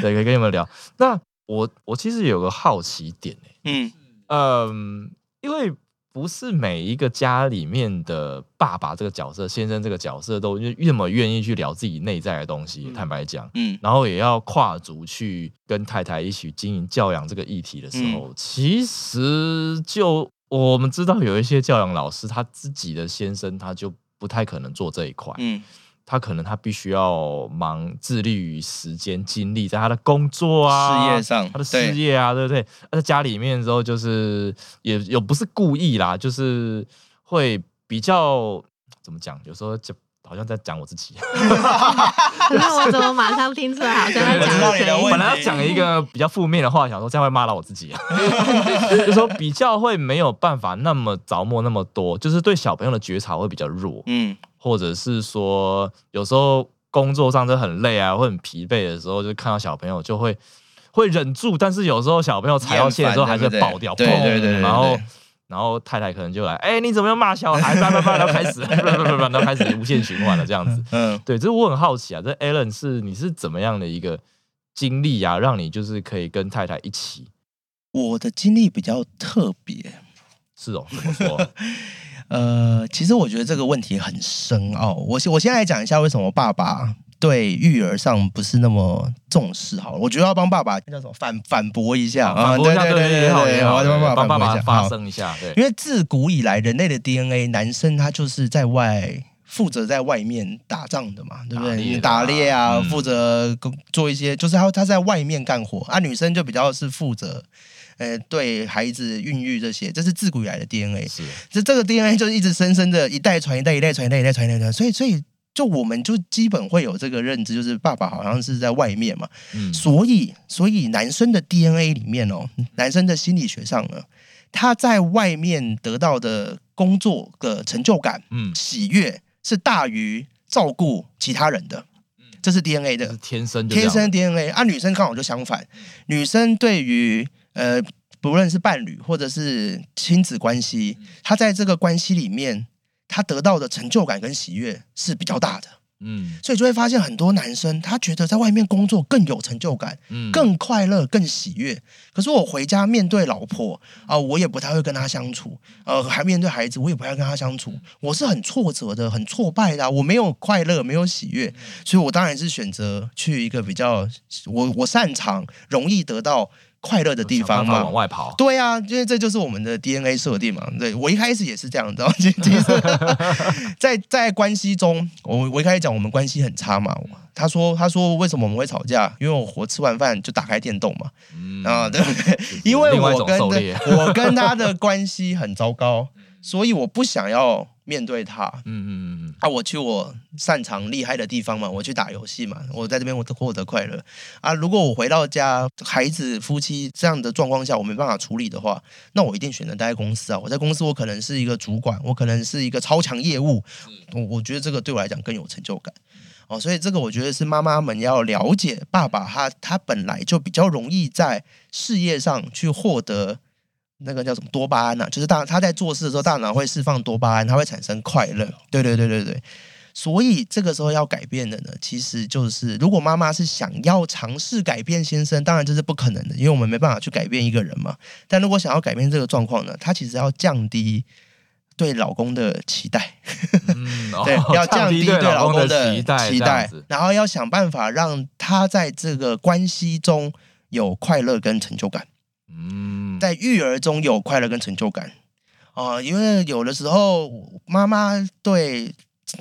Speaker 2: 对，可以跟你们聊。那我我其实有个好奇点，哎，
Speaker 3: 嗯
Speaker 2: 嗯，因为不是每一个家里面的爸爸这个角色、先生这个角色都愿么愿意去聊自己内在的东西，坦白讲。
Speaker 3: 嗯
Speaker 2: 然后也要跨足去跟太太一起经营教养这个议题的时候，其实就我们知道有一些教养老师，他自己的先生他就不太可能做这一块，
Speaker 3: 嗯
Speaker 2: 他可能他必须要忙致力于时间精力在他的工作啊、
Speaker 3: 事业上
Speaker 2: 他的事
Speaker 3: 对
Speaker 2: 业啊，对不对？而在家里面之后，就是也也不是故意啦，就是会比较怎么讲？有时候就好像在讲我自己。<laughs>
Speaker 4: 那我怎么马上听出来好像在讲谁？
Speaker 2: 本来要讲一个比较负面的话，想说这样会骂到我自己，<laughs> 就说比较会没有办法那么着墨那么多，就是对小朋友的觉察会比较弱，
Speaker 3: 嗯
Speaker 2: 或者是说有时候工作上真的很累啊，或很疲惫的时候，就看到小朋友就会会忍住，但是有时候小朋友踩到线的时候还是会爆掉，砰然后。然后太太可能就来，哎、你怎么又骂小孩？叭叭叭，然后开始，<laughs> 不不不不，然后开始无限循环了，这样子。
Speaker 3: 嗯 <laughs>
Speaker 2: 对，这我很好奇啊，这 Alan 是你是怎么样的一个经历啊，让你就是可以跟太太一起？
Speaker 3: 我的经历比较特别，
Speaker 2: 是哦，怎么说？<laughs>
Speaker 3: 呃，其实我觉得这个问题很深奥。我先我先来讲一下为什么爸爸对育儿上不是那么重视。好了，我觉得要帮爸爸那叫什么反反驳一下啊，对对对
Speaker 2: 好
Speaker 3: 对，
Speaker 2: 好，
Speaker 3: 我要帮爸
Speaker 2: 爸发声一下，对，
Speaker 3: 因为自古以来，人类的 DNA，男生他就是在外负责在外面打仗的嘛，对不对？
Speaker 2: 打猎啊
Speaker 3: 打猎啊，
Speaker 2: 嗯
Speaker 3: 负责工做一些，就是他他在外面干活啊，女生就比较是负责。呃，对孩子孕育这些，这是自古以来的 DNA。
Speaker 2: 是
Speaker 3: 这这个 DNA 就是一直深深的一代传一代，一代传一代，一代传一代，传所以所以就我们就基本会有这个认知，就是爸爸好像是在外面嘛，
Speaker 2: 嗯
Speaker 3: 所以，所以男生的 DNA 里面哦，男生的心理学上呢，他在外面得到的工作的成就感、
Speaker 2: 嗯，
Speaker 3: 喜悦是大于照顾其他人的，这是 DNA 的
Speaker 2: 天生就这样
Speaker 3: 天生 DNA。啊，女生刚好就相反，女生对于呃，不论是伴侣或者是亲子关系，他在这个关系里面，他得到的成就感跟喜悦是比较大的。
Speaker 2: 嗯。
Speaker 3: 所以就会发现很多男生他觉得在外面工作更有成就感，
Speaker 2: 嗯。
Speaker 3: 更快乐、更喜悦。可是我回家面对老婆啊、我也不太会跟她相处，呃，还面对孩子，我也不太跟她相处，我是很挫折的、很挫败的啊、我没有快乐，没有喜悦，所以我当然是选择去一个比较我我擅长、容易得到快乐的地方嘛
Speaker 2: 往。外跑，
Speaker 3: 对啊，因为这就是我们的 DNA 设定嘛。对我一开始也是这样，知道吗？其其实，<laughs> <laughs> 在在关系中，我我一开始讲我们关系很差嘛。他说他说为什么我们会吵架？因为我我吃完饭就打开电动嘛。
Speaker 2: 嗯
Speaker 3: 啊，对不对？因为我跟我跟他的关系很糟糕，所以我不想要面对他。
Speaker 2: 嗯嗯嗯嗯
Speaker 3: 啊，我去我擅长厉害的地方嘛，我去打游戏嘛，我在这边我获得快乐啊。如果我回到家，孩子、夫妻这样的状况下，我没办法处理的话，那我一定选择待在公司啊。我在公司，我可能是一个主管，我可能是一个超强业务，我我觉得这个对我来讲更有成就感。哦，所以这个我觉得是妈妈们要了解，爸爸他他本来就比较容易在事业上去获得那个叫什么多巴胺呐、就是大他在做事的时候，大脑会释放多巴胺，它会产生快乐。对对对对对。所以这个时候要改变的呢，其实就是如果妈妈是想要尝试改变先生，当然这是不可能的，因为我们没办法去改变一个人嘛。但如果想要改变这个状况呢，她其实要降低对老公的期待，
Speaker 2: 嗯，<laughs> 哦
Speaker 3: 对，要降低
Speaker 2: 对
Speaker 3: 对老公
Speaker 2: 的期待，
Speaker 3: 期待然后要想办法让他在这个关系中有快乐跟成就感，
Speaker 2: 嗯，
Speaker 3: 在育儿中有快乐跟成就感。啊、因为有的时候妈妈对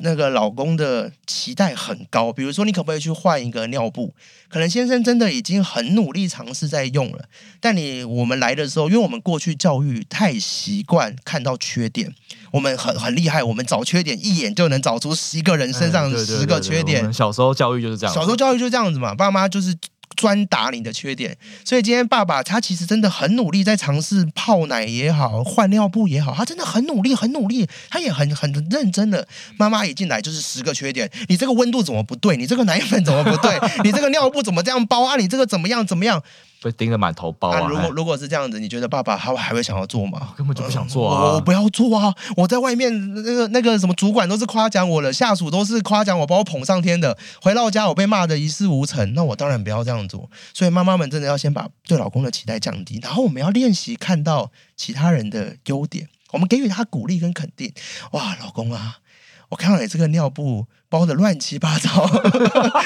Speaker 3: 那个老公的期待很高，比如说你可不可以去换一个尿布？可能先生真的已经很努力尝试在用了，但你我们来的时候，因为我们过去教育太习惯看到缺点，我们很很厉害，我们找缺点一眼就能找出十个人身上
Speaker 2: 哎对对
Speaker 3: 十个
Speaker 2: 对对
Speaker 3: 缺点。
Speaker 2: 小时候教育就是这样，
Speaker 3: 小时候教育就这样子嘛，爸妈就是专打你的缺点，所以今天爸爸他其实真的很努力在尝试泡奶也好，换尿布也好，他真的很努力，很努力，他也很很认真的。妈妈一进来就是十个缺点，你这个温度怎么不对？你这个奶粉怎么不对？你这个尿布怎么这样包啊？你这个怎么样怎么样
Speaker 2: 被盯得满头包
Speaker 3: 啊？如果如果是这样子，你觉得爸爸他还会想要做吗？
Speaker 2: 根本就不想做
Speaker 3: 我我
Speaker 2: 啊，
Speaker 3: 不要做啊！我在外面那个那个什么主管都是夸奖我了，下属都是夸奖我，把我捧上天的。回到家我被骂的一事无成，那我当然不要这样做。所以妈妈们真的要先把对老公的期待降低，然后我们要练习看到其他人的优点，我们给予他鼓励跟肯定。哇，老公啊！我看到你这个尿布包的乱七八糟，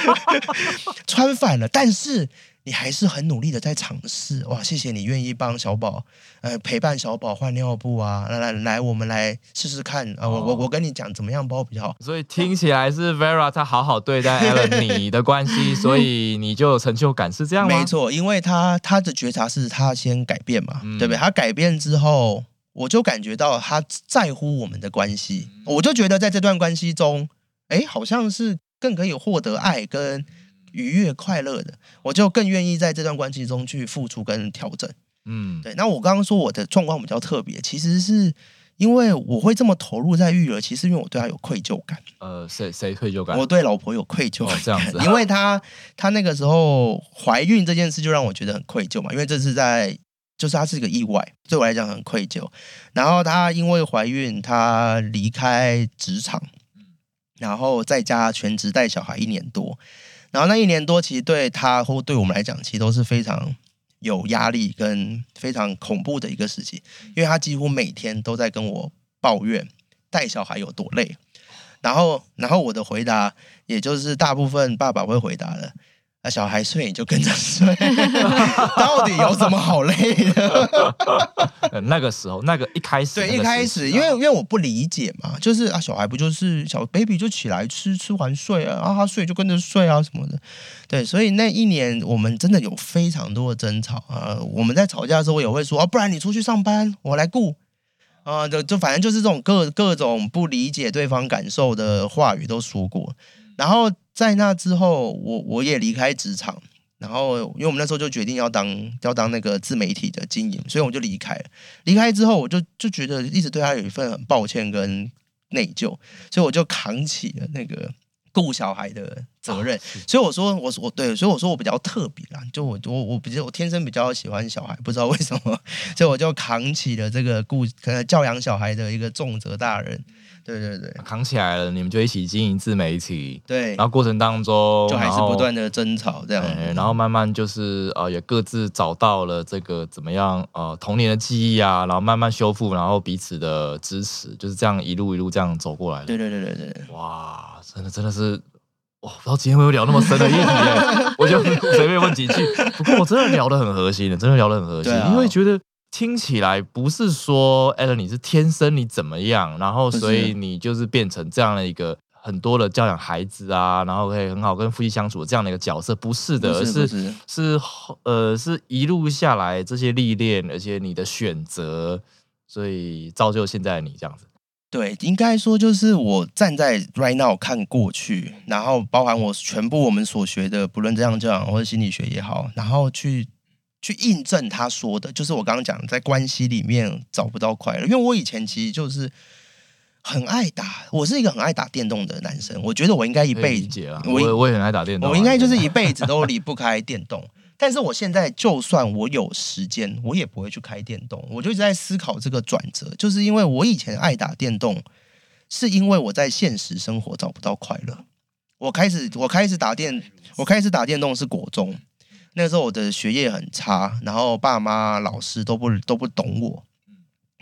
Speaker 3: <laughs> 穿反了，但是你还是很努力的在尝试。哇，谢谢你愿意帮小宝，呃，陪伴小宝换尿布啊。来来来，我们来试试看。呃，我我我跟你讲，怎么样包比较好？
Speaker 2: 所以听起来是 Vera 她好好对待 Alan <laughs> 你的关系，所以你就有成就感，是这样吗？
Speaker 3: 没，错，因为他他的觉察是他先改变嘛，
Speaker 2: 嗯
Speaker 3: 对不对？他改变之后，我就感觉到他在乎我们的关系，我就觉得在这段关系中，哎，好像是更可以获得爱跟愉悦快乐的，我就更愿意在这段关系中去付出跟调整。
Speaker 2: 嗯，
Speaker 3: 对，那我刚刚说我的状况比较特别，其实是因为我会这么投入在育儿，其实因为我对他有愧疚感，
Speaker 2: 呃，谁谁愧疚感？
Speaker 3: 我对老婆有愧疚感，
Speaker 2: 哦这样子啊 <laughs>
Speaker 3: 因为她她那个时候怀孕这件事就让我觉得很愧疚嘛，因为这是在就是她是一个意外，对我来讲很愧疚。然后她因为怀孕，她离开职场，然后在家全职带小孩一年多，然后那一年多其实对他或对我们来讲，其实都是非常。有压力跟非常恐怖的一个时期，因为他几乎每天都在跟我抱怨带小孩有多累，然后，然后我的回答也就是大部分爸爸会回答的，那小孩睡你就跟着睡，到底有什么好累的？
Speaker 2: 呃 <laughs> 那个时候，那个一开始，
Speaker 3: 对，一开始因为因为我不理解嘛，就是啊，小孩不就是小 baby 就起来吃，吃完睡啊，然后他睡就跟着睡啊什么的，对，所以那一年我们真的有非常多的争吵啊、呃我们在吵架的时候，我也会说啊，不然你出去上班，我来顾。啊，就就反正就是这种各各种不理解对方感受的话语都说过，然后在那之后，我我也离开职场，然后因为我们那时候就决定要当要当那个自媒体的经营，所以我就离开了。离开之后，我就就觉得一直对他有一份很抱歉跟内疚，所以我就扛起了那个顾小孩的责任。所以我说，我我对，所以我说我比较特别啦，就我我我比较我天生比较喜欢小孩，不知道为什么，<laughs> 所以我就扛起了这个顾可能教养小孩的一个重责大任。对对对
Speaker 2: 扛起来了，你们就一起经营自媒体，
Speaker 3: 对
Speaker 2: 然，后过程当中
Speaker 3: 就还是不断的争吵这样。
Speaker 2: 哎然后慢慢就是呃，也各自找到了这个怎么样呃童年的记忆啊，然后慢慢修复，然后彼此的支持，就是这样一路一路这样走过来的。
Speaker 3: 对对对对对。
Speaker 2: 哇，真的真的是，哇，不知道今天会不会聊那么深的议题耶，<laughs> 我就随便问几句。不过我真的聊得很核心的，真的聊得很核心，因为觉得。听起来不是说 a l 你是天生你怎么样，然后所以你就是变成这样的一个很多的教养孩子啊，然后可以很好跟夫妻相处的这样的一个角色，不是的，而是
Speaker 3: 是
Speaker 2: 呃是一路下来这些历练，而且你的选择，所以造就现在的你这样子。
Speaker 3: 对，应该说就是我站在 right now 看过去，然后包含我全部我们所学的，不论这样教养或者心理学也好，然后去去印证他说的，就是我刚刚讲的在关系里面找不到快乐，因为我以前其实就是很爱打，我是一个很爱打电动的男生，我觉得我应该一辈子
Speaker 2: 啊，
Speaker 3: 我
Speaker 2: 我也我也很爱打电动啊，
Speaker 3: 我应该就是一辈子都离不开电动。但是我现在就算我有时间，我也不会去开电动。我就一直在思考这个转折，就是因为我以前爱打电动，是因为我在现实生活找不到快乐。我开始我开始打电我开始打电动是国中，那个时候我的学业很差，然后爸妈老师都不都不懂我，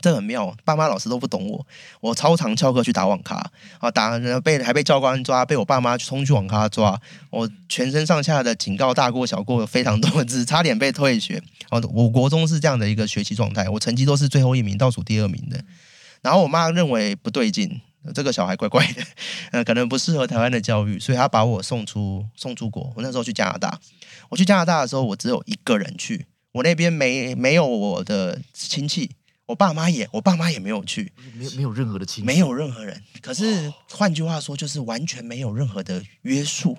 Speaker 3: 这很妙，爸妈老师都不懂我，我超常翘课去打网咖啊，打被还被教官抓，被我爸妈冲去网咖抓，我全身上下的警告大过小过非常多次，差点被退学。哦，我国中是这样的一个学习状态，我成绩都是最后一名，倒数第二名的。然后我妈认为不对劲，这个小孩怪怪的，呃，可能不适合台湾的教育，所以他把我送出送出国。我那时候去加拿大，我去加拿大的时候，我只有一个人去，我那边没没有我的亲戚，我爸妈也我爸妈也没有去，
Speaker 2: 没有没有任何的亲戚，
Speaker 3: 没有任何人。可是换句话说，就是完全没有任何的约束，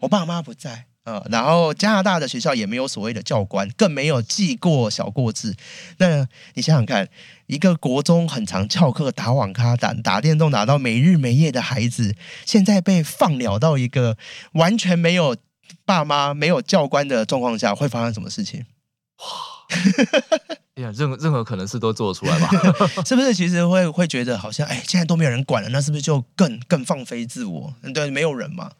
Speaker 3: 我爸妈不在。呃，然后加拿大的学校也没有所谓的教官，更没有记过小过字。那你想想看，一个国中很常翘课、打网咖、打打电动打到没日没夜的孩子，现在被放鸟到一个完全没有爸妈、没有教官的状况下，会发生什么事情？
Speaker 2: 哇 <laughs> 哎呀，任任何可能事都做得出来吧？<laughs>
Speaker 3: 是不是？其实会会觉得好像，哎，现在都没有人管了，那是不是就更更放飞自我？嗯，对，没有人嘛。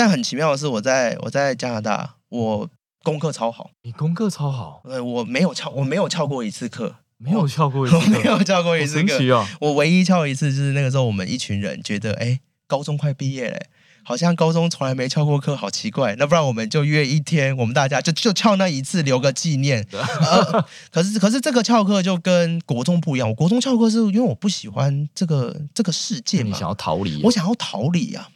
Speaker 3: 但很奇妙的是，我在我在加拿大，我功课超好，
Speaker 2: 你功课超好，
Speaker 3: 呃，我没有翘，我没有翘过一次课，
Speaker 2: 没 <laughs> 有翘过一次
Speaker 3: 没有翘过一次课。我唯一翘一次，就是那个时候我们一群人觉得，哎，高中快毕业了，好像高中从来没翘过课，好奇怪。那不然我们就约一天，我们大家就就翘那一次，留个纪念。<laughs> 呃，可是可是这个翘课就跟国中不一样，我国中翘课是因为我不喜欢这个这个世界嘛，
Speaker 2: 你想要逃离，
Speaker 3: 我想要逃离啊。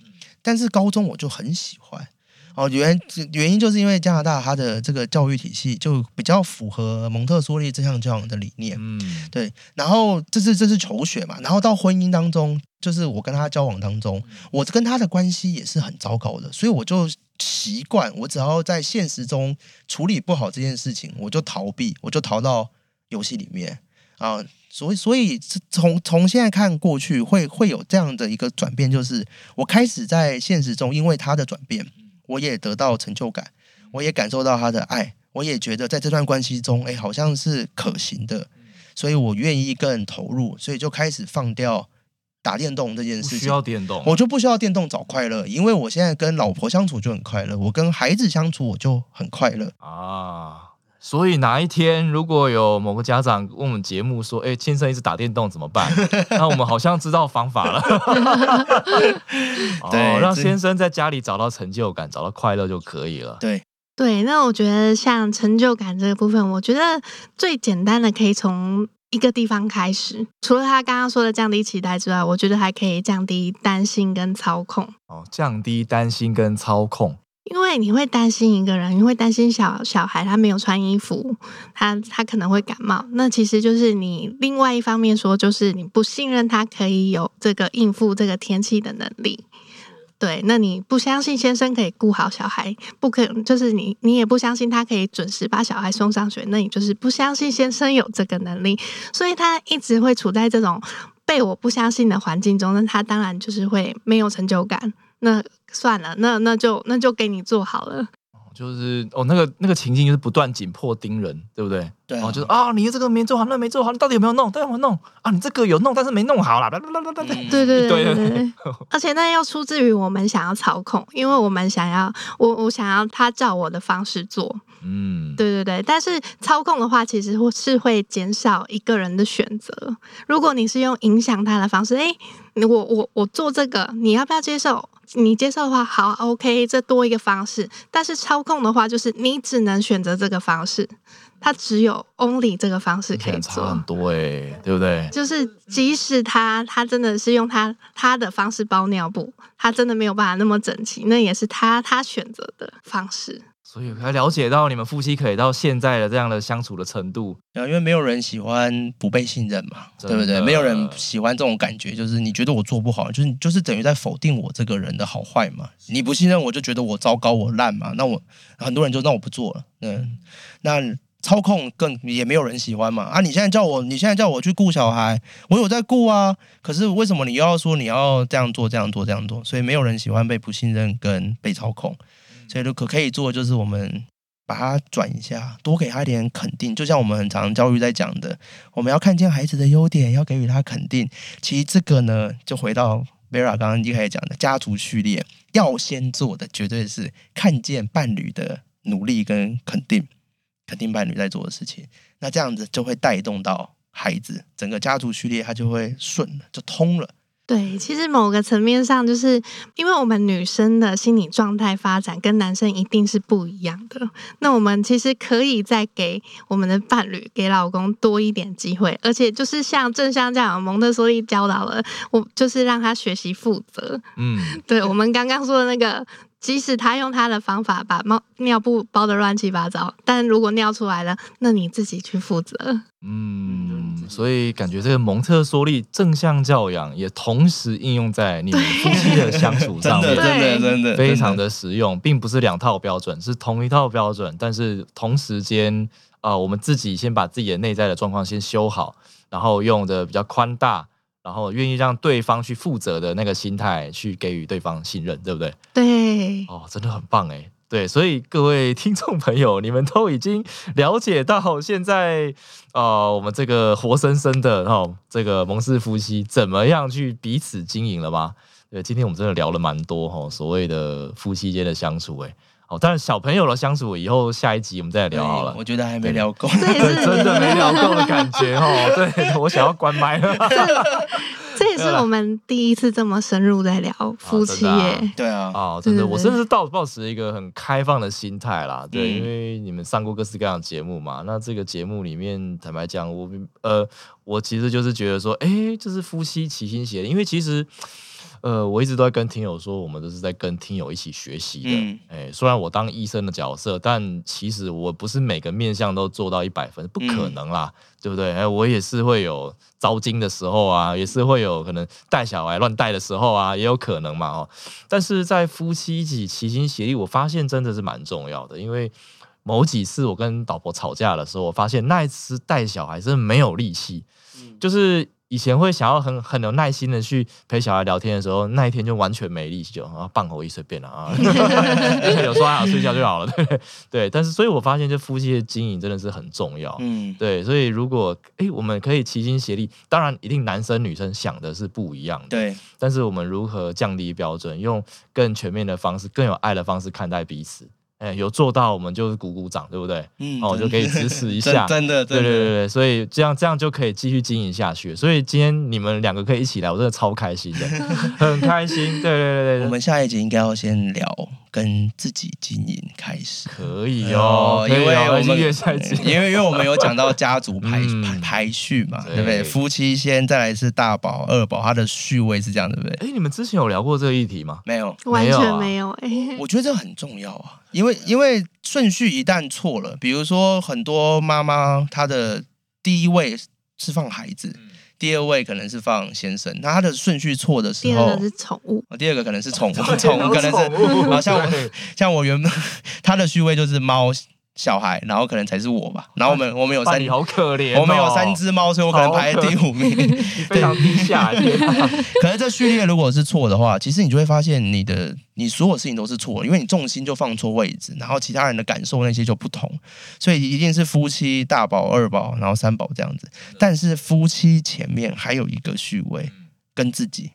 Speaker 3: 但是高中我就很喜欢。哦，原原因就是因为加拿大它的这个教育体系就比较符合蒙特梭利这项教养的理念，
Speaker 2: 嗯，
Speaker 3: 对。然后这是这是求学嘛，然后到婚姻当中，就是我跟他交往当中，我跟他的关系也是很糟糕的，所以我就习惯，我只要在现实中处理不好这件事情，我就逃避，我就逃到游戏里面啊。所以，所以从从现在看过去，会会有这样的一个转变，就是我开始在现实中，因为他的转变，我也得到成就感，我也感受到他的爱，我也觉得在这段关系中，哎，好像是可行的，所以我愿意更投入，所以就开始放掉打电动这件事情
Speaker 2: 不需要。电动，
Speaker 3: 我就不需要电动找快乐，因为我现在跟老婆相处就很快乐，我跟孩子相处我就很快乐。
Speaker 2: 啊。所以哪一天如果有某个家长问我们节目说：“哎，先生一直打电动怎么办？” <laughs> 那我们好像知道方法了。<laughs> 哦
Speaker 3: 对这
Speaker 2: 让先生在家里找到成就感，找到快乐就可以了。
Speaker 3: 对，
Speaker 4: 对，那我觉得像成就感这个部分，我觉得最简单的可以从一个地方开始。除了他刚刚说的降低期待之外，我觉得还可以降低担心跟操控。
Speaker 2: 哦，降低担心跟操控。
Speaker 4: 因为你会担心一个人，你会担心小小孩他没有穿衣服，他他可能会感冒。那其实就是你另外一方面说，就是你不信任他可以有这个应付这个天气的能力。对，那你不相信先生可以顾好小孩，不可就是你你也不相信他可以准时把小孩送上学，那你就是不相信先生有这个能力，所以他一直会处在这种被我不相信的环境中，那他当然就是会没有成就感。那算了，那那就那就给你做好了。
Speaker 2: 就是哦，那个那个情境就是不断紧迫盯人，对不对？
Speaker 3: 对啊
Speaker 2: 哦，就是啊，你这个没做好，那没做好，你到底有没有弄？到底有没有弄啊？你这个有弄，但是没弄好啦。
Speaker 4: 对对对
Speaker 2: 对
Speaker 4: 对对 <laughs> 对，而且那又出自于我们想要操控，因为我们想要我我想要他照我的方式做，
Speaker 2: 嗯，
Speaker 4: 对对对。但是操控的话，其实会是会减少一个人的选择。如果你是用影响他的方式，诶，我我我做这个，你要不要接受？你接受的话，好，OK，这多一个方式。但是操控的话，就是你只能选择这个方式，它只有 only 这个方式可以做。
Speaker 2: 差很多哎，对不对？
Speaker 4: 就是即使他他真的是用他他的方式包尿布，他真的没有办法那么整齐，那也是他他选择的方式。
Speaker 2: 所以才了解到你们夫妻可以到现在的这样的相处的程度，
Speaker 3: 啊，因为没有人喜欢不被信任嘛，对不对？没有人喜欢这种感觉，就是你觉得我做不好，就是就是等于在否定我这个人的好坏嘛。你不信任我，就觉得我糟糕，我烂嘛。那我很多人就那我不做了，嗯，那操控更也没有人喜欢嘛。啊，你现在叫我，你现在叫我去顾小孩，我有在顾啊，可是为什么你又要说你要这样做、这样做、这样做？所以没有人喜欢被不信任跟被操控。所以可可以做就是我们把它转一下，多给他一点肯定。就像我们很常教育在讲的，我们要看见孩子的优点，要给予他肯定。其实这个呢，就回到 Vera 刚刚一开始讲的家族序列，要先做的绝对是看见伴侣的努力跟肯定，肯定伴侣在做的事情。那这样子就会带动到孩子，整个家族序列它就会顺，就通了。
Speaker 4: 对，其实某个层面上，就是因为我们女生的心理状态发展跟男生一定是不一样的。那我们其实可以再给我们的伴侣、给老公多一点机会，而且就是像正像这样，蒙特梭利教导了我，就是让他学习负责。
Speaker 2: 嗯，
Speaker 4: 对我们刚刚说的那个，即使他用他的方法把猫尿布包的乱七八糟，但如果尿出来了，那你自己去负责。
Speaker 2: 嗯，所以感觉这个蒙特梭利正向教养也同时应用在你们夫妻的相处，上面，
Speaker 3: 真的，真的，
Speaker 2: 非常
Speaker 3: 的
Speaker 2: 的实用，并不是两套标准，是同一套标准，但是同时间啊、呃我们自己先把自己的内在的状况先修好，然后用的比较宽大，然后愿意让对方去负责的那个心态去给予对方信任，对不对？
Speaker 4: 对，
Speaker 2: 哦，真的很棒哎。对，所以各位听众朋友，你们都已经了解到现在，呃，我们这个活生生的哦，这个蒙氏夫妻怎么样去彼此经营了吗？对，今天我们真的聊了蛮多哈、哦，所谓的夫妻间的相处，哎，哦，当然小朋友的相处，以后下一集我们再来聊好了。
Speaker 3: 我觉得还没聊够。
Speaker 4: 这也
Speaker 2: 对，
Speaker 4: 是
Speaker 2: 真的没聊够的感觉哦。对，我想要关麦了。
Speaker 4: 这也是我们第一次这么深入在聊夫妻耶。
Speaker 3: 对啊，
Speaker 2: 哦，真的，我真的是抱抱持一个很开放的心态啦。对，
Speaker 3: 嗯
Speaker 2: 因为你们上过各式各样的节目嘛，那这个节目里面，坦白讲，我呃，我其实就是觉得说，哎，就是夫妻齐心协力，因为其实。呃，我一直都在跟听友说，我们都是在跟听友一起学习的。
Speaker 3: 嗯
Speaker 2: 哎、虽然我当医生的角色，但其实我不是每个面相都做到一百分，不可能啦，对不对？哎，我也是会有糟心的时候啊，也是会有可能带小孩乱带的时候啊，也有可能嘛哦。但是在夫妻一起齐心协力，我发现真的是蛮重要的，因为某几次我跟老婆吵架的时候，我发现那一次带小孩真的没有力气，就是。以前会想要很很有耐心的去陪小孩聊天的时候，那一天就完全没力气，就啊棒吼一随便了啊，<laughs> 有说好睡觉就好了，<laughs> 对对。但是所以我发现，这夫妻的经营真的是很重要，
Speaker 3: 嗯，
Speaker 2: 对。所以如果诶我们可以齐心协力，当然一定男生女生想的是不一样的，
Speaker 3: 对，
Speaker 2: 但是我们如何降低标准，用更全面的方式、更有爱的方式看待彼此？哎，有做到我们就是鼓鼓掌，对不对？
Speaker 3: 嗯
Speaker 2: 哦，就可以支持一下。
Speaker 3: 真 <laughs> 真的，真的，
Speaker 2: 对对对对，所以这样这样就可以继续经营下去。所以今天你们两个可以一起来，我真的超开心的，<laughs> 很开心。对对对对，
Speaker 3: 我们下一集应该要先聊跟自己经营开始。
Speaker 2: 可以哦，
Speaker 3: 因为我们 <laughs> 因为因为我们有讲到家族排 <laughs>
Speaker 2: 嗯
Speaker 3: 排排序嘛，
Speaker 2: 对
Speaker 3: 对不对？夫妻先，再来是大宝、二宝，他的序位是这样，对不对？
Speaker 2: 哎，你们之前有聊过这个议题吗？
Speaker 3: 没有，
Speaker 4: 完全没有哎、
Speaker 3: 我觉得这很重要啊，因为因为顺序一旦错了，比如说很多妈妈她的第一位是放孩子，
Speaker 2: 嗯
Speaker 3: 第二位可能是放先生，那他的顺序错的时候
Speaker 4: 第二个，是宠物，
Speaker 3: 哦第二个可能是宠物，<laughs> 宠物可能是 <laughs> <laughs> 好像我像我原本他的序位就是猫、小孩，然后可能才是我吧。然后我们我们有三
Speaker 2: 你，好可怜哦，
Speaker 3: 我们有三只猫，所以我可能排在第五名。<laughs>
Speaker 2: 你非常低下，<laughs>
Speaker 3: 可是这序列如果是错的话，其实你就会发现你的你所有事情都是错的，因为你重心就放错位置，然后其他人的感受那些就不同，所以一定是夫妻大宝、二宝，然后三宝这样子。但是夫妻前面还有一个序位跟自己。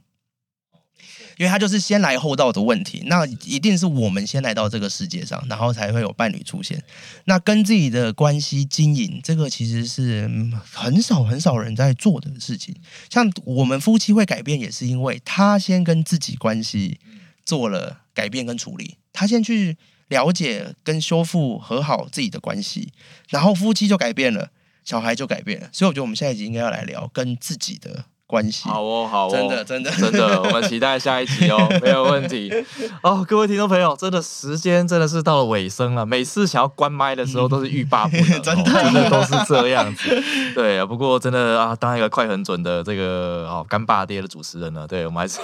Speaker 3: 因为他就是先来后到的问题，那一定是我们先来到这个世界上，然后才会有伴侣出现。那跟自己的关系经营，这个其实是很少很少人在做的事情。像我们夫妻会改变，也是因为他先跟自己关系做了改变跟处理，他先去了解跟修复和好自己的关系，然后夫妻就改变了，小孩就改变了。所以我觉得我们下一集应该要来聊跟自己的关系。
Speaker 2: 好哦，好哦，
Speaker 3: 真的真的
Speaker 2: 真的，我们期待下一集哦，<laughs> 没有问题哦。各位听众朋友，真的时间真的是到了尾声了，每次想要关麦的时候都是欲罢不能哦，<laughs>
Speaker 3: 真的
Speaker 2: 真的都是这样子。<laughs> 对啊，不过真的啊，当一个快很准的这个哦干爸爹的主持人呢，对我们还是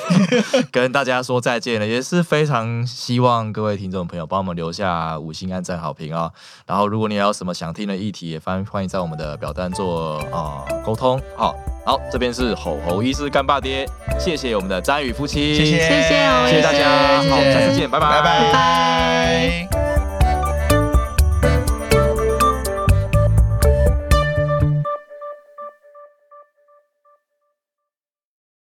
Speaker 2: 跟大家说再见了，也是非常希望各位听众朋友帮我们留下五星按赞好评啊、然后如果你还有什么想听的议题，也欢欢迎在我们的表单做啊、沟通。好，好，这边是吼吼医师干爸爹，谢谢我们的张宇夫妻，
Speaker 3: 谢谢
Speaker 4: 谢谢哦
Speaker 2: 谢。谢大家，好，
Speaker 3: 谢谢
Speaker 2: 下次见，拜。拜，
Speaker 3: 拜。
Speaker 4: 拜
Speaker 3: 拜。